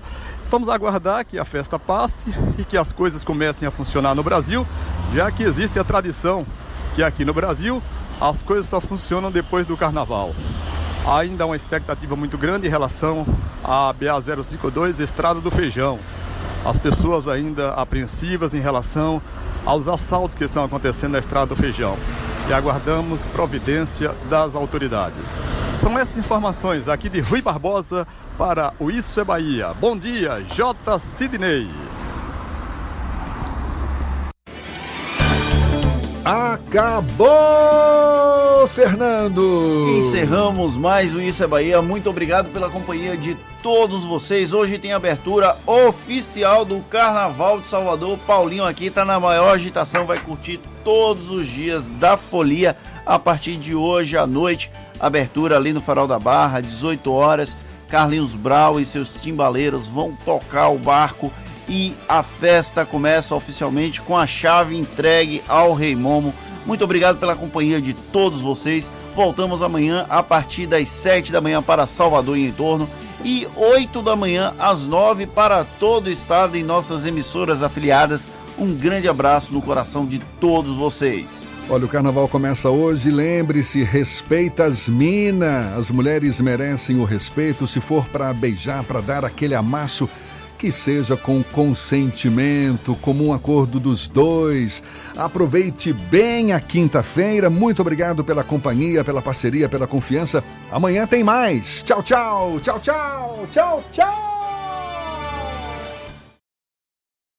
Vamos aguardar que a festa passe e que as coisas comecem a funcionar no Brasil, já que existe a tradição que aqui no Brasil as coisas só funcionam depois do carnaval. Ainda há uma expectativa muito grande em relação à BA-052 Estrada do Feijão. As pessoas ainda apreensivas em relação aos assaltos que estão acontecendo na Estrada do Feijão e aguardamos providência das autoridades. São essas informações aqui de Rui Barbosa para o Isso é Bahia. Bom dia, J. Sidney. Acabou, Fernando! Encerramos mais o Isso é Bahia. Muito obrigado pela companhia de todos vocês. Hoje tem abertura oficial do Carnaval de Salvador. Paulinho aqui está na maior agitação, vai curtir todos os dias da folia a partir de hoje à noite. Abertura ali no Farol da Barra, 18 horas. Carlinhos Brau e seus timbaleiros vão tocar o barco e a festa começa oficialmente com a chave entregue ao Rei Momo. Muito obrigado pela companhia de todos vocês. Voltamos amanhã a partir das 7 da manhã para Salvador e em torno e 8 da manhã às 9 para todo o estado em nossas emissoras afiliadas. Um grande abraço no coração de todos vocês. Olha, o carnaval começa hoje. Lembre-se, respeita as minas. As mulheres merecem o respeito. Se for para beijar, para dar aquele amasso, que seja com consentimento, como um acordo dos dois. Aproveite bem a quinta-feira. Muito obrigado pela companhia, pela parceria, pela confiança. Amanhã tem mais. Tchau, tchau, tchau, tchau, tchau, tchau.